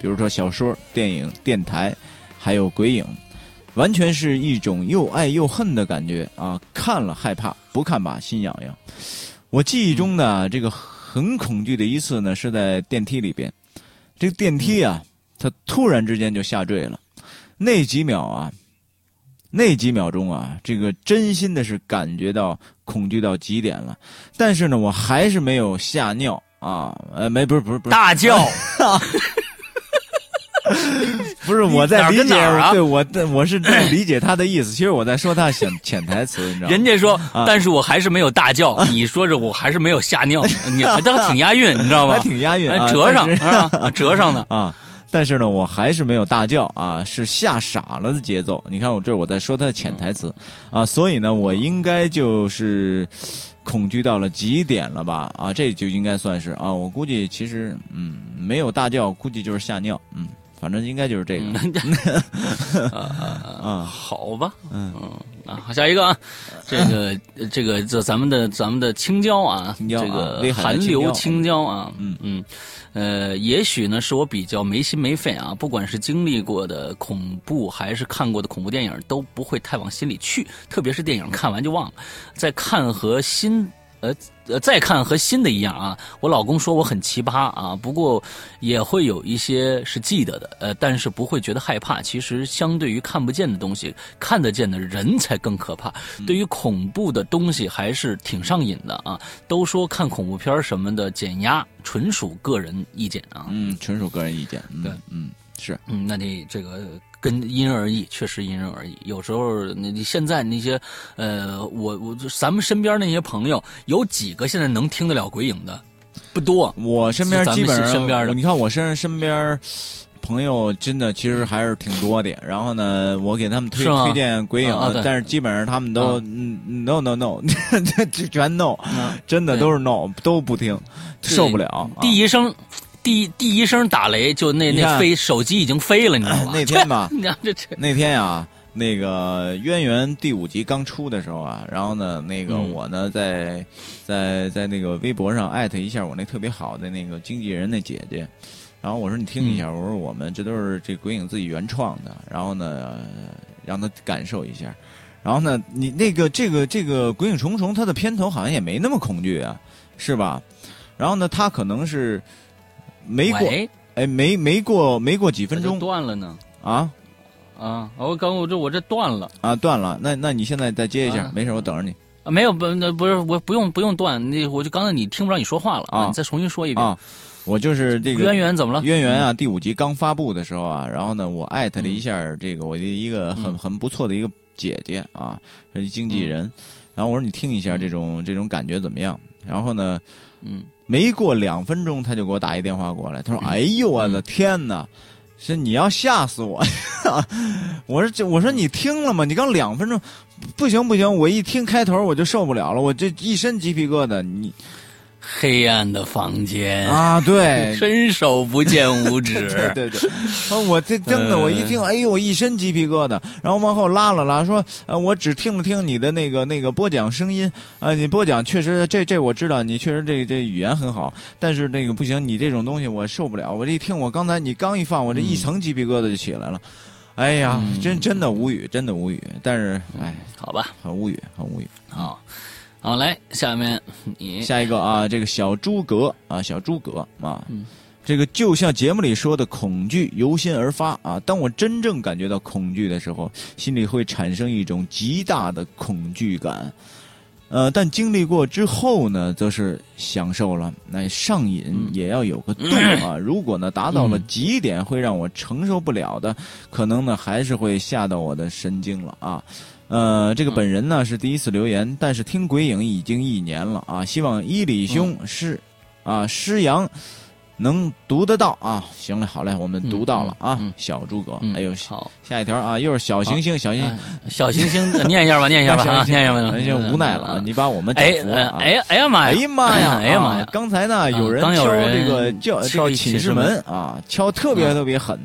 比如说小说、电影、电台，还有鬼影，完全是一种又爱又恨的感觉啊！看了害怕，不看吧心痒痒。我记忆中呢，这个很恐惧的一次呢，是在电梯里边，这个电梯啊，它突然之间就下坠了。那几秒啊，那几秒钟啊，这个真心的是感觉到恐惧到极点了。但是呢，我还是没有吓尿啊，呃，没，不是，不是，不是，大叫，不是我在理解，啊对我，我是在理解他的意思。其实我在说他潜潜台词，你知道吗？人家说，啊但是我还是没有大叫。你说着我还是没有吓尿，你还倒挺押韵，你知道吗？还挺押韵折上是啊，折上的。啊。但是呢，我还是没有大叫啊，是吓傻了的节奏。你看，我这我在说他的潜台词啊，所以呢，我应该就是恐惧到了极点了吧？啊，这就应该算是啊。我估计其实嗯，没有大叫，估计就是吓尿。嗯，反正应该就是这个。啊，好吧，嗯。啊，好，下一个啊，这个这个这咱们的咱们的青椒啊，这个威海的韩流青椒啊，嗯。嗯，呃，也许呢是我比较没心没肺啊，不管是经历过的恐怖还是看过的恐怖电影，都不会太往心里去，特别是电影看完就忘了，在看和新。呃呃，再看和新的一样啊。我老公说我很奇葩啊，不过也会有一些是记得的，呃，但是不会觉得害怕。其实相对于看不见的东西，看得见的人才更可怕。对于恐怖的东西还是挺上瘾的啊。都说看恐怖片什么的减压，纯属个人意见啊。嗯，纯属个人意见。嗯对，嗯，是。嗯，那你这个跟因人而异，确实因人而异。有时候你你现在那些，呃，我我咱们身边那些朋友，有几个现在能听得了鬼影的？不多。我身边基本上身边的你看我身身边朋友真的其实还是挺多的。然后呢，我给他们推推荐鬼影，但是基本上他们都、no no no，这全 no，、嗯真的都是 no，都不听，受不了。第一声，第第一声打雷，就那那飞手机已经飞了，你知道吗？那天吧 你看这这那天呀、那个《渊源》第五集刚出的时候啊，然后呢，那个嗯。我呢在在在那个微博上艾特一下我那特别好的那个经纪人那姐姐，然后我说你听一下，我说我们这都是这鬼影自己原创的，然后呢、呃让他感受一下，然后呢，你那个这个这个《鬼影重重》它的片头好像也没那么恐惧啊，是吧？然后呢，它可能是没过喂，哎没没过没过几分钟。断了呢。啊？啊，我刚我这我这断了。啊断了，那那你现在再接一下，啊。没事，我等着你。啊，没有不那不是我不用不用断，那我就刚才你听不着你说话了啊。你再重新说一遍。啊。我就是这个渊源怎么了？渊源啊，第五集刚发布的时候啊，然后呢，我艾特了一下这个我的一个很嗯。很不错的一个姐姐啊，是经纪人，然后我说你听一下这种这种感觉怎么样？然后呢，嗯，没过两分钟，他就给我打一电话过来，他说：“嗯哎呦我的天哪！”是你要吓死我！我说这，我说你听了吗？你刚两分钟，不行不行！我一听开头我就受不了了，我这一身鸡皮疙瘩。你黑暗的房间，啊，对，伸手不见五指。对 对对，啊 我这真的，呃我一听，哎呦，我一身鸡皮疙瘩。然后往后拉了拉，说，呃，我只听了听你的那个那个播讲声音，啊、你播讲确实，这这我知道，你确实这这语言很好，但是那个不行，你这种东西我受不了。我这一听，我刚才你刚一放，我这一层鸡皮疙瘩就起来了。哎呀，嗯真真的无语，真的无语。但是，哎，好吧，很无语，很无语。好，好来，下面你下一个啊，这个小诸葛啊，小诸葛啊，嗯这个就像节目里说的，恐惧由心而发啊。当我真正感觉到恐惧的时候，心里会产生一种极大的恐惧感。呃，但经历过之后呢，则是享受了。那上瘾嗯也要有个度啊。如果呢达到了极点，会让我承受不了的，可能呢还是会吓到我的神经了啊。呃，这个本人呢是第一次留言，但是听鬼影已经一年了啊。希望伊里兄是啊师阳能读得到啊。行了，好嘞，我们读到了啊。嗯嗯小诸葛，嗯哎呦，好，下一条啊，又是小行星，小行星哎，小行星念一下吧，念一下吧，啊，念一下吧，无奈了啊！你把我们哎整服了啊！哎哎呀妈呀！哎呀妈呀！哎呀妈呀啊刚才呢，有人有敲这个叫敲叫寝室门啊，敲特别特别狠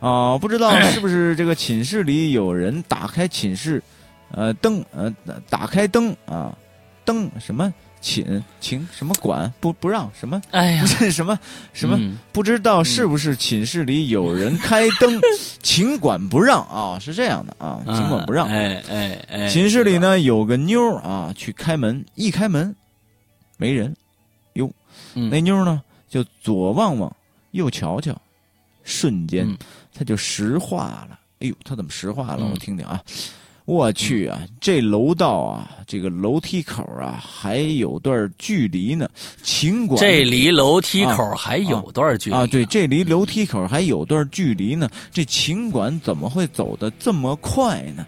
啊！不知道是不是这个寝室里有人打开寝室呃灯呃打开灯啊灯什么寝寝什么管？不不让什么？哎呀。不，是什么什么？嗯。不知道是不是寝室里有人开灯，寝管不让啊，是这样的啊，寝管不让。哎哎哎，寝室里呢有个妞啊，去开门，一开门没人，哟，嗯。那妞呢就左望望，右瞧瞧，瞬间嗯。她就石化了。哎呦，她怎么石化了？嗯。我听听啊。我去啊，这楼道啊，这个楼梯口啊，还有段距离呢。秦管这离楼梯口还有段距离啊，对，这离楼梯口还有段距离呢。这秦管怎么会走的这么快呢？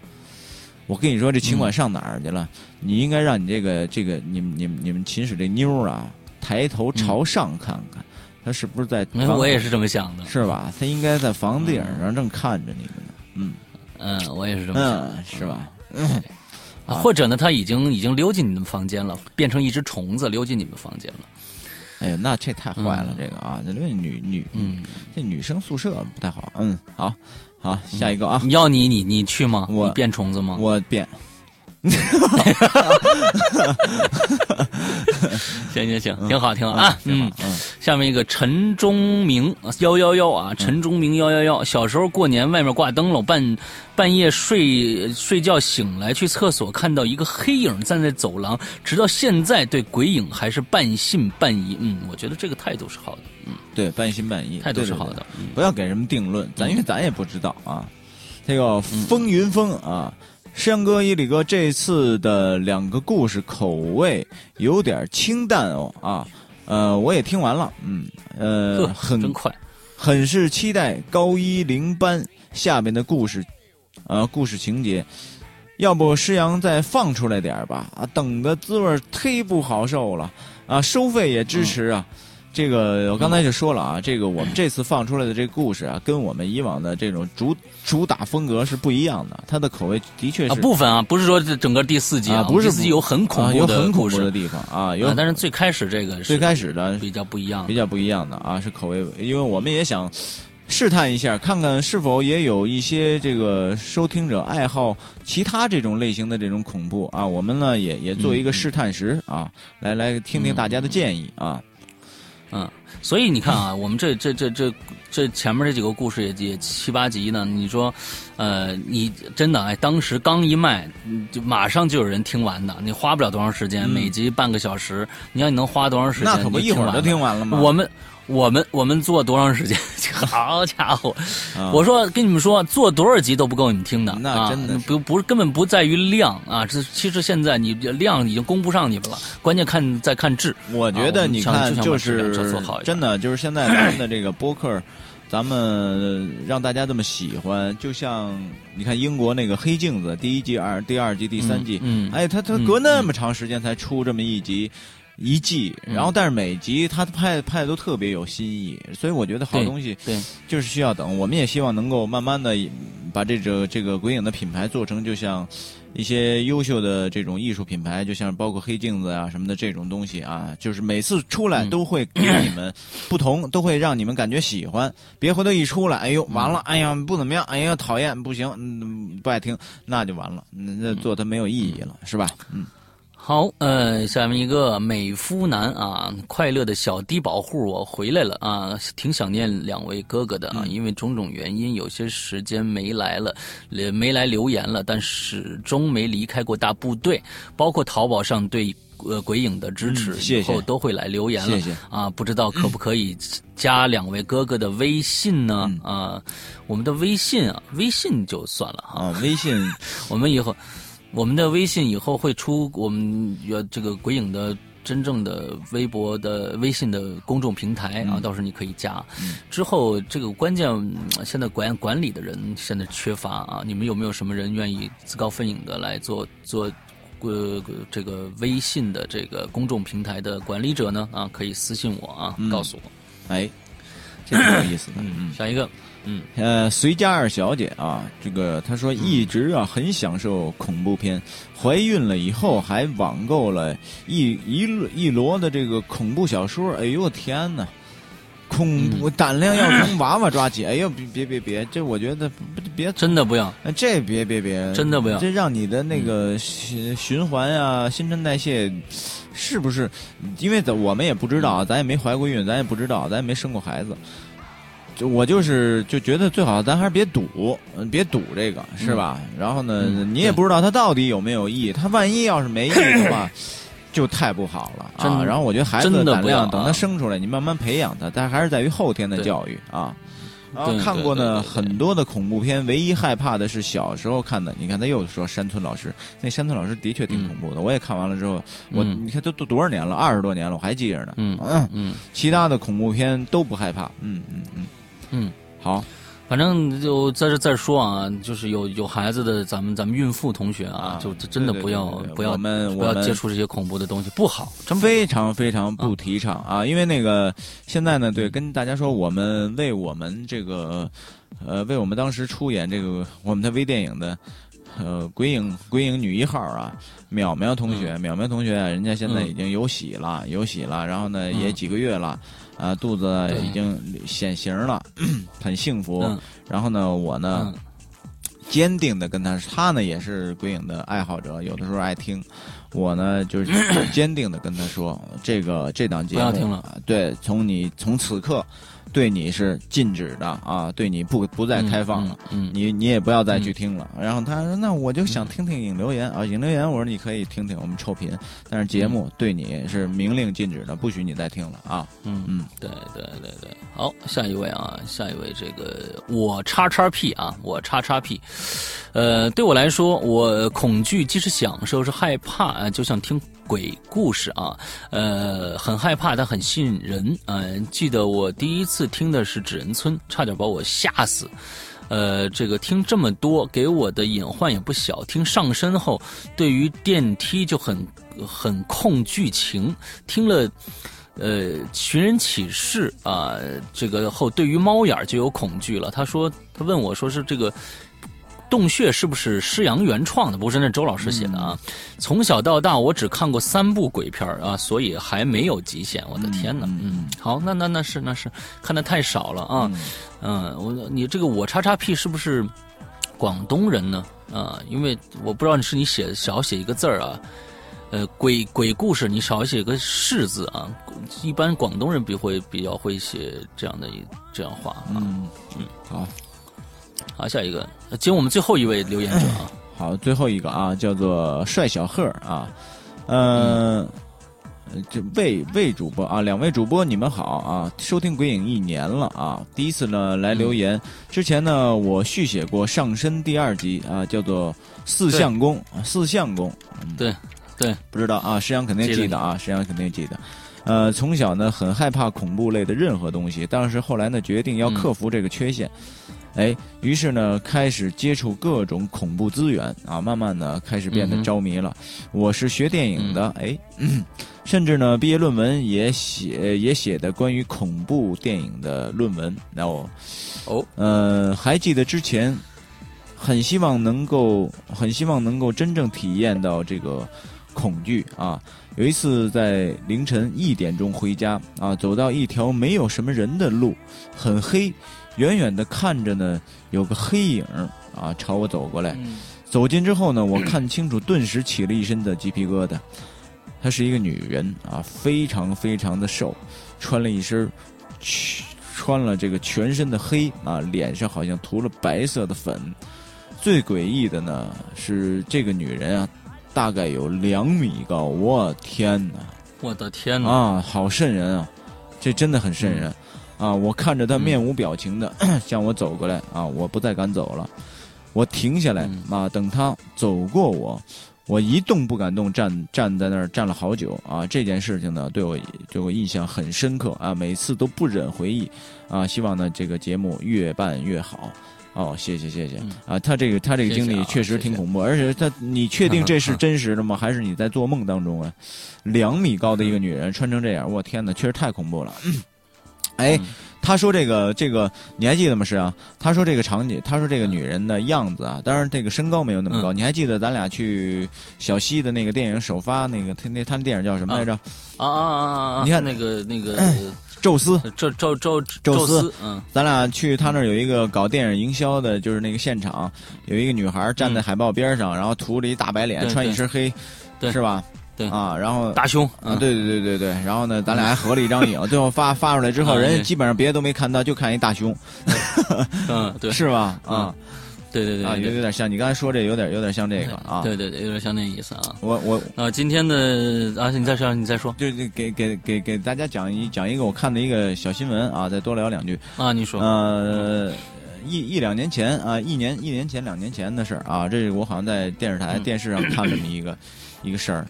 我跟你说，这秦管上哪儿去了？你应该让你这个这个你们你们你们寝室这妞儿啊，抬头朝上看看，她是不是在？我也是这么想的，是吧？她应该在房顶上正看着你们呢。嗯嗯，我也是这么想的，嗯，是吧？啊或者呢，他已经已经溜进你们房间了，变成一只虫子溜进你们房间了。哎呀，那这太坏了，这个啊，这女女嗯，这女生宿舍不太好。嗯，好，好，下一个啊，要你你你去吗？我你变虫子吗？我变。行行行，挺好挺好啊。嗯，嗯，下面一个陈忠明幺幺幺啊，陈忠明幺幺幺。小时候过年外面挂灯笼，半半夜睡睡觉醒来去厕所，看到一个黑影站在走廊，直到现在对鬼影还是半信半疑。嗯，我觉得这个态度是好的，嗯，对，半信半疑，态度对对对是好的。嗯不要给人们定论，咱因为咱也不知道啊。这个风云峰啊，山哥、伊里哥这次的两个故事口味有点清淡哦啊。呃，我也听完了，嗯，呃，很真快。很是期待高一零班下面的故事，呃，故事情节。要不师阳再放出来点儿吧？啊，等的滋味忒不好受了啊！收费也支持啊。这个我刚才就说了啊，这个我们这次放出来的这个故事啊，跟我们以往的这种主主打风格是不一样的，它的口味的确啊，是部分啊，不是说这整个第四集啊不是第四集有很恐啊有怖的很恐怖的地方啊，有啊，但是最开始这个是最开始的比较不一样比较不一样的啊，是口味，因为我们也想试探一下，看看是否也有一些这个收听者爱好其他这种类型的这种恐怖啊。我们呢也也做一个试探时啊，来来听听大家的建议啊。嗯，所以你看啊，我们这这这这这前面这几个故事也也七八集呢。你说，呃，你真的哎，当时刚一卖，就马上就有人听完的。你花不了多长时间，每集半个小时，你要你能花多长时间？那可不一会儿就听完了吗？我们。我们我们做多长时间？好家伙！我说跟你们说，做多少集都不够你们听的。那真的不不是根本不在于量啊！这其实现在你量已经供不上你们了，关键看在看质。我觉得你看就是真的就是现在咱们的这个播客，咱们让大家这么喜欢，就像你看英国那个《黑镜子》第一季、二第二季、第三季，嗯，哎，他他隔那么长时间才出这么一集。一季，然后但是每集他拍拍的都特别有新意，所以我觉得好东西对就是需要等。我们也希望能够慢慢的把这个这个鬼影的品牌做成，就像一些优秀的这种艺术品牌，就像包括黑镜子啊什么的这种东西啊，就是每次出来都会给你们不同，都会让你们感觉喜欢。别回头一出来，哎呦完了，哎呀不怎么样，哎呀讨厌，不行，嗯不爱听，那就完了，那做它没有意义了，是吧？嗯。好，呃，下面一个美肤男啊，快乐的小低保户，我回来了啊，挺想念两位哥哥的啊，因为种种原因，有些时间没来了，没来留言了，但始终没离开过大部队，包括淘宝上对呃鬼影的支持，以后都会来留言了，谢谢。啊，不知道可不可以加两位哥哥的微信呢？啊，我们的微信啊，微信就算了啊，微信，我们以后。我们的微信以后会出我们有这个鬼影的真正的微博的微信的公众平台啊，到时候你可以加。之后这个关键现在管管理的人现在缺乏啊，你们有没有什么人愿意自告奋勇的来做做呃这个微信的这个公众平台的管理者呢？啊，可以私信我啊，告诉我。哎，这挺有意思的。嗯，下一个。嗯，呃，随家二小姐啊，这个她说一直啊很享受恐怖片，怀孕了以后还网购了一一一摞的这个恐怖小说。哎呦天哪，恐怖胆量要从娃娃抓起。哎呦，别别别别，这我觉得别真的不要，这别别别，真的不要，这让你的那个循循环啊，新陈代谢是不是？因为咱我们也不知道，咱也没怀过孕，咱也不知道，咱也没生过孩子。就我就是就觉得最好咱还是别赌，嗯别赌这个是吧？然后呢，你也不知道它到底有没有意义，它万一要是没意义的话，就太不好了啊！然后我觉得孩子的胆量等他生出来，你慢慢培养他，但还是在于后天的教育啊。然后看过呢很多的恐怖片，唯一害怕的是小时候看的。你看他又说山村老师，那山村老师的确挺恐怖的。我也看完了之后，我你看都都多少年了，二十多年了，我还记着呢。嗯嗯，其他的恐怖片都不害怕。嗯嗯嗯。嗯，好，反正就在这再说啊，就是有有孩子的咱们咱们孕妇同学啊，就真的不要不要不要接触这些恐怖的东西，不好，真非常非常不提倡。啊！因为那个现在呢，对，跟大家说，我们为我们这个呃，为我们当时出演这个我们的微电影的呃鬼影鬼影女一号啊，淼淼同学，淼淼同学，人家现在已经有喜了，有喜了，然后呢也几个月了。啊，肚子已经显形了，很幸福。然后呢，我呢，坚定的跟他，他呢也是鬼影的爱好者，有的时候爱听。我呢，就是 坚定的跟他说，这个这档节目，不要听了。对，从你从此刻。对你是禁止的啊，对你不不再开放了，嗯你你也不要再去听了。然后他说：“那我就想听听影留言啊，影留言。”我说：“你可以听听我们臭贫，但是节目对你是明令禁止的，不许你再听了啊。”嗯嗯，对对对对，好，下一位啊，下一位这个我叉叉 P 啊，我叉叉 P，呃，对我来说，我恐惧既是享受是害怕啊，就像听。鬼故事啊，呃，很害怕，但很吸引人。嗯，记得我第一次听的是《纸人村》，差点把我吓死。呃，这个听这么多，给我的隐患也不小。听上身后，对于电梯就很很控剧情。听了，呃，寻人启事啊，这个后对于猫眼就有恐惧了。他说，他问我说是这个。洞穴是不是施阳原创的？不是，那周老师写的啊。从小到大，我只看过三部鬼片啊，所以还没有极限。我的天哪！嗯，好，那那那是那是看的太少了啊。嗯，我你这个我叉叉 P 是不是广东人呢？啊，因为我不知道你是你写少写一个字儿啊。呃，鬼鬼故事你少写个“是”字啊，一般广东人比会比较会写这样的一这样话啊。嗯嗯，好，好，下一个，接我们最后一位留言者啊。好，最后一个啊，叫做帅小贺啊，嗯。这魏魏主播啊，两位主播你们好啊！收听鬼影一年了啊，第一次呢来留言。之前呢我续写过上身第二集啊，叫做四相公，四相公。对对，不知道啊，石阳肯定记得啊，石阳肯定记得。呃，从小呢很害怕恐怖类的任何东西，但是后来呢决定要克服这个缺陷。哎，于是呢，开始接触各种恐怖资源啊，慢慢的开始变得着迷了。我是学电影的，哎，甚至呢，毕业论文也写也写的关于恐怖电影的论文。然后，哦，呃，还记得之前很希望能够，很希望能够真正体验到这个恐惧啊。有一次在凌晨一点钟回家啊，走到一条没有什么人的路，很黑。远远的看着呢，有个黑影啊朝我走过来。走近之后呢，我看清楚，顿时起了一身的鸡皮疙瘩。她是一个女人啊，非常非常的瘦，穿了一身，穿了这个全身的黑啊，脸上好像涂了白色的粉。最诡异的呢是这个女人啊，大概有两米高。我天哪！我的天哪！啊，好瘆人啊！这真的很瘆人。啊！我看着他面无表情的 向我走过来啊！我不再敢走了，我停下来啊！等他走过我，我一动不敢动，站站在那儿站了好久啊！这件事情呢，对我对我印象很深刻啊！每次都不忍回忆啊！希望呢这个节目越办越好哦！谢谢谢谢啊！他这个他这个经历确实挺恐怖，而且他你确定这是真实的吗？还是你在做梦当中啊？两米高的一个女人穿成这样，我天哪，确实太恐怖了。哎，他说这个这个你还记得吗？是啊，他说这个场景，他说这个女人的样子啊，当然这个身高没有那么高。你还记得咱俩去小西的那个电影首发那个他那他那电影叫什么来着？啊啊啊啊！你看那个那个宙斯，宙宙宙宙斯，嗯，咱俩去他那儿有一个搞电影营销的，就是那个现场，有一个女孩站在海报边上，然后涂着一大白脸，穿一身黑，是吧？对啊，然后大胸啊，对对对对对，然后呢，咱俩还合了一张影，最后发发出来之后，人家基本上别的都没看到，就看一大胸，嗯，对，是吧？啊，对对对，啊，有有点像你刚才说这，有点有点像这个啊，对对对，有点像那意思啊。我我啊，今天的啊，你再说，你再说，就给给给给大家讲一讲一个我看的一个小新闻啊，再多聊两句啊，你说，呃，一一两年前啊，一年一年前两年前的事儿啊，这是我好像在电视台电视上看这么一个。一个事儿，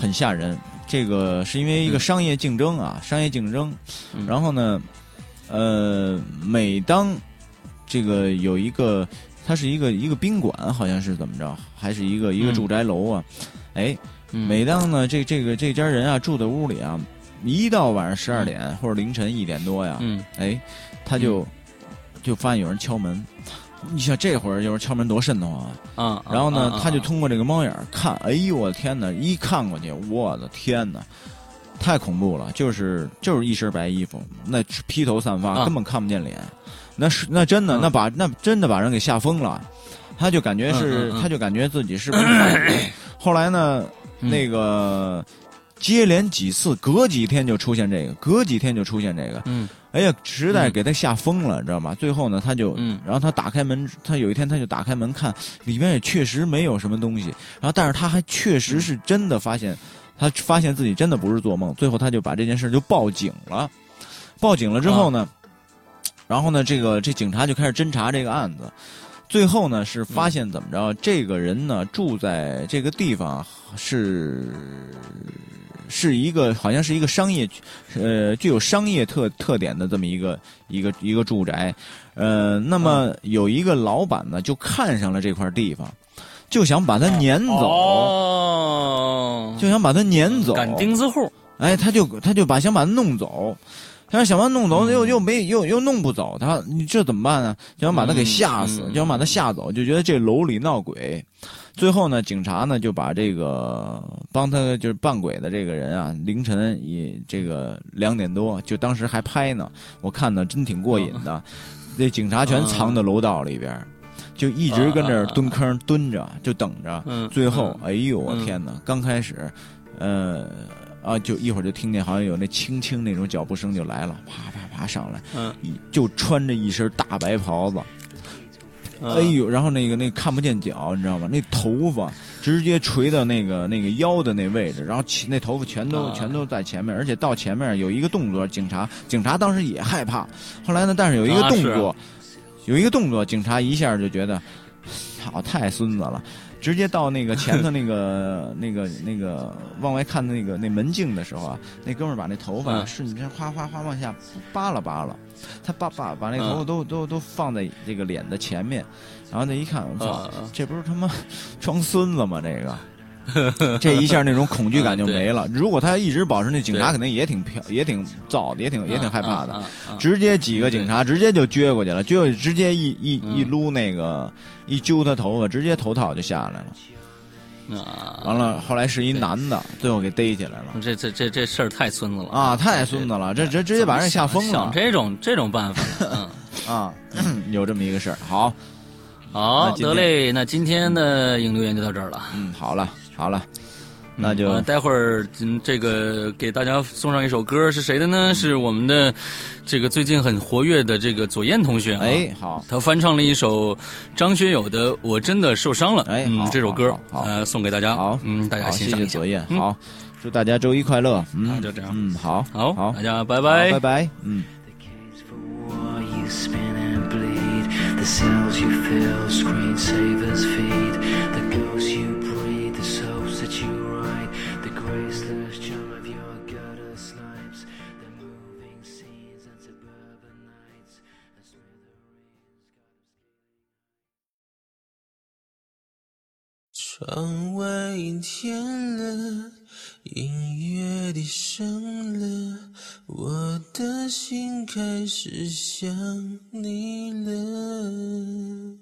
很吓人。这个是因为一个商业竞争啊，商业竞争。然后呢，呃，每当这个有一个，它是一个一个宾馆，好像是怎么着，还是一个一个住宅楼啊？哎，每当呢，这这个这家人啊住在屋里啊，一到晚上十二点或者凌晨一点多呀，哎，他就就发现有人敲门。你像这会儿就是敲门多瘆得慌啊！然后呢，他就通过这个猫眼看，哎呦我的天哪！一看过去，我的天哪，太恐怖了！就是就是一身白衣服，那披头散发，根本看不见脸。那是那真的，那把那真的把人给吓疯了。他就感觉是，他就感觉自己是不是？后来呢，那个接连几次，隔几天就出现这个，隔几天就出现这个。嗯。哎呀，实在给他吓疯了，知道吗？最后呢，他就，然后他打开门，他有一天他就打开门看，里面也确实没有什么东西。然后，但是他还确实是真的发现，他发现自己真的不是做梦。最后，他就把这件事就报警了。报警了之后呢，然后呢，这个这警察就开始侦查这个案子。最后呢，是发现怎么着？这个人呢，住在这个地方是。是一个好像是一个商业，呃，具有商业特特点的这么一个一个一个住宅，呃，那么有一个老板呢，就看上了这块地方，就想把它撵走，就想把它撵走，赶钉子户，哎，他就他就把想把它弄走，他想把他弄走，又又没又又弄不走。他，你这怎么办呢？就想把他给吓死，就想把他吓走，就觉得这楼里闹鬼。最后呢，警察呢就把这个帮他就是扮鬼的这个人啊，凌晨以这个两点多，就当时还拍呢，我看呢真挺过瘾的。那警察全藏在楼道里边，就一直跟这儿蹲坑蹲着，就等着。最后，哎呦我天哪！刚开始，呃。啊，就一会儿就听见好像有那轻轻那种脚步声就来了，啪啪啪上来，嗯，就穿着一身大白袍子，哎呦，然后那个那看不见脚，你知道吗？那头发直接垂到那个那个腰的那位置，然后那头发全都全都在前面，而且到前面有一个动作，警察警察当时也害怕，后来呢，但是有一个动作，有一个动作，警察一下就觉得，操，太孙子了。直接到那个前头那个 那个那个往外看的那个那门镜的时候啊，那哥们儿把那头发瞬间哗哗哗往下扒拉扒拉，他爸爸把那头发都都都放在这个脸的前面，然后那一看，我操，这不是他妈装孙子吗？这个。这一下那种恐惧感就没了。如果他一直保持，那警察肯定也挺飘，也挺躁的，也挺也挺害怕的。直接几个警察直接就撅过去了，撅过去直接一一一撸那个一揪他头发，直接头套就下来了。啊！完了，后来是一男的，最后给逮起来了。这这这这事儿太孙子了啊！太孙子了，这这直接把人吓疯了。想这种这种办法，嗯 啊，有这么一个事儿。好，好，得嘞。那今天的影留言就到这儿了。嗯，好了。好了，那就待会儿，嗯，这个给大家送上一首歌，是谁的呢？是我们的这个最近很活跃的这个左燕同学。哎，好，他翻唱了一首张学友的《我真的受伤了》。哎，嗯，这首歌，呃，送给大家。好，嗯，大家欣赏。谢谢左燕。好，祝大家周一快乐。嗯，就这样。嗯，好，好，好，大家拜拜，拜拜。嗯。窗外阴天了，音乐低声了，我的心开始想你了。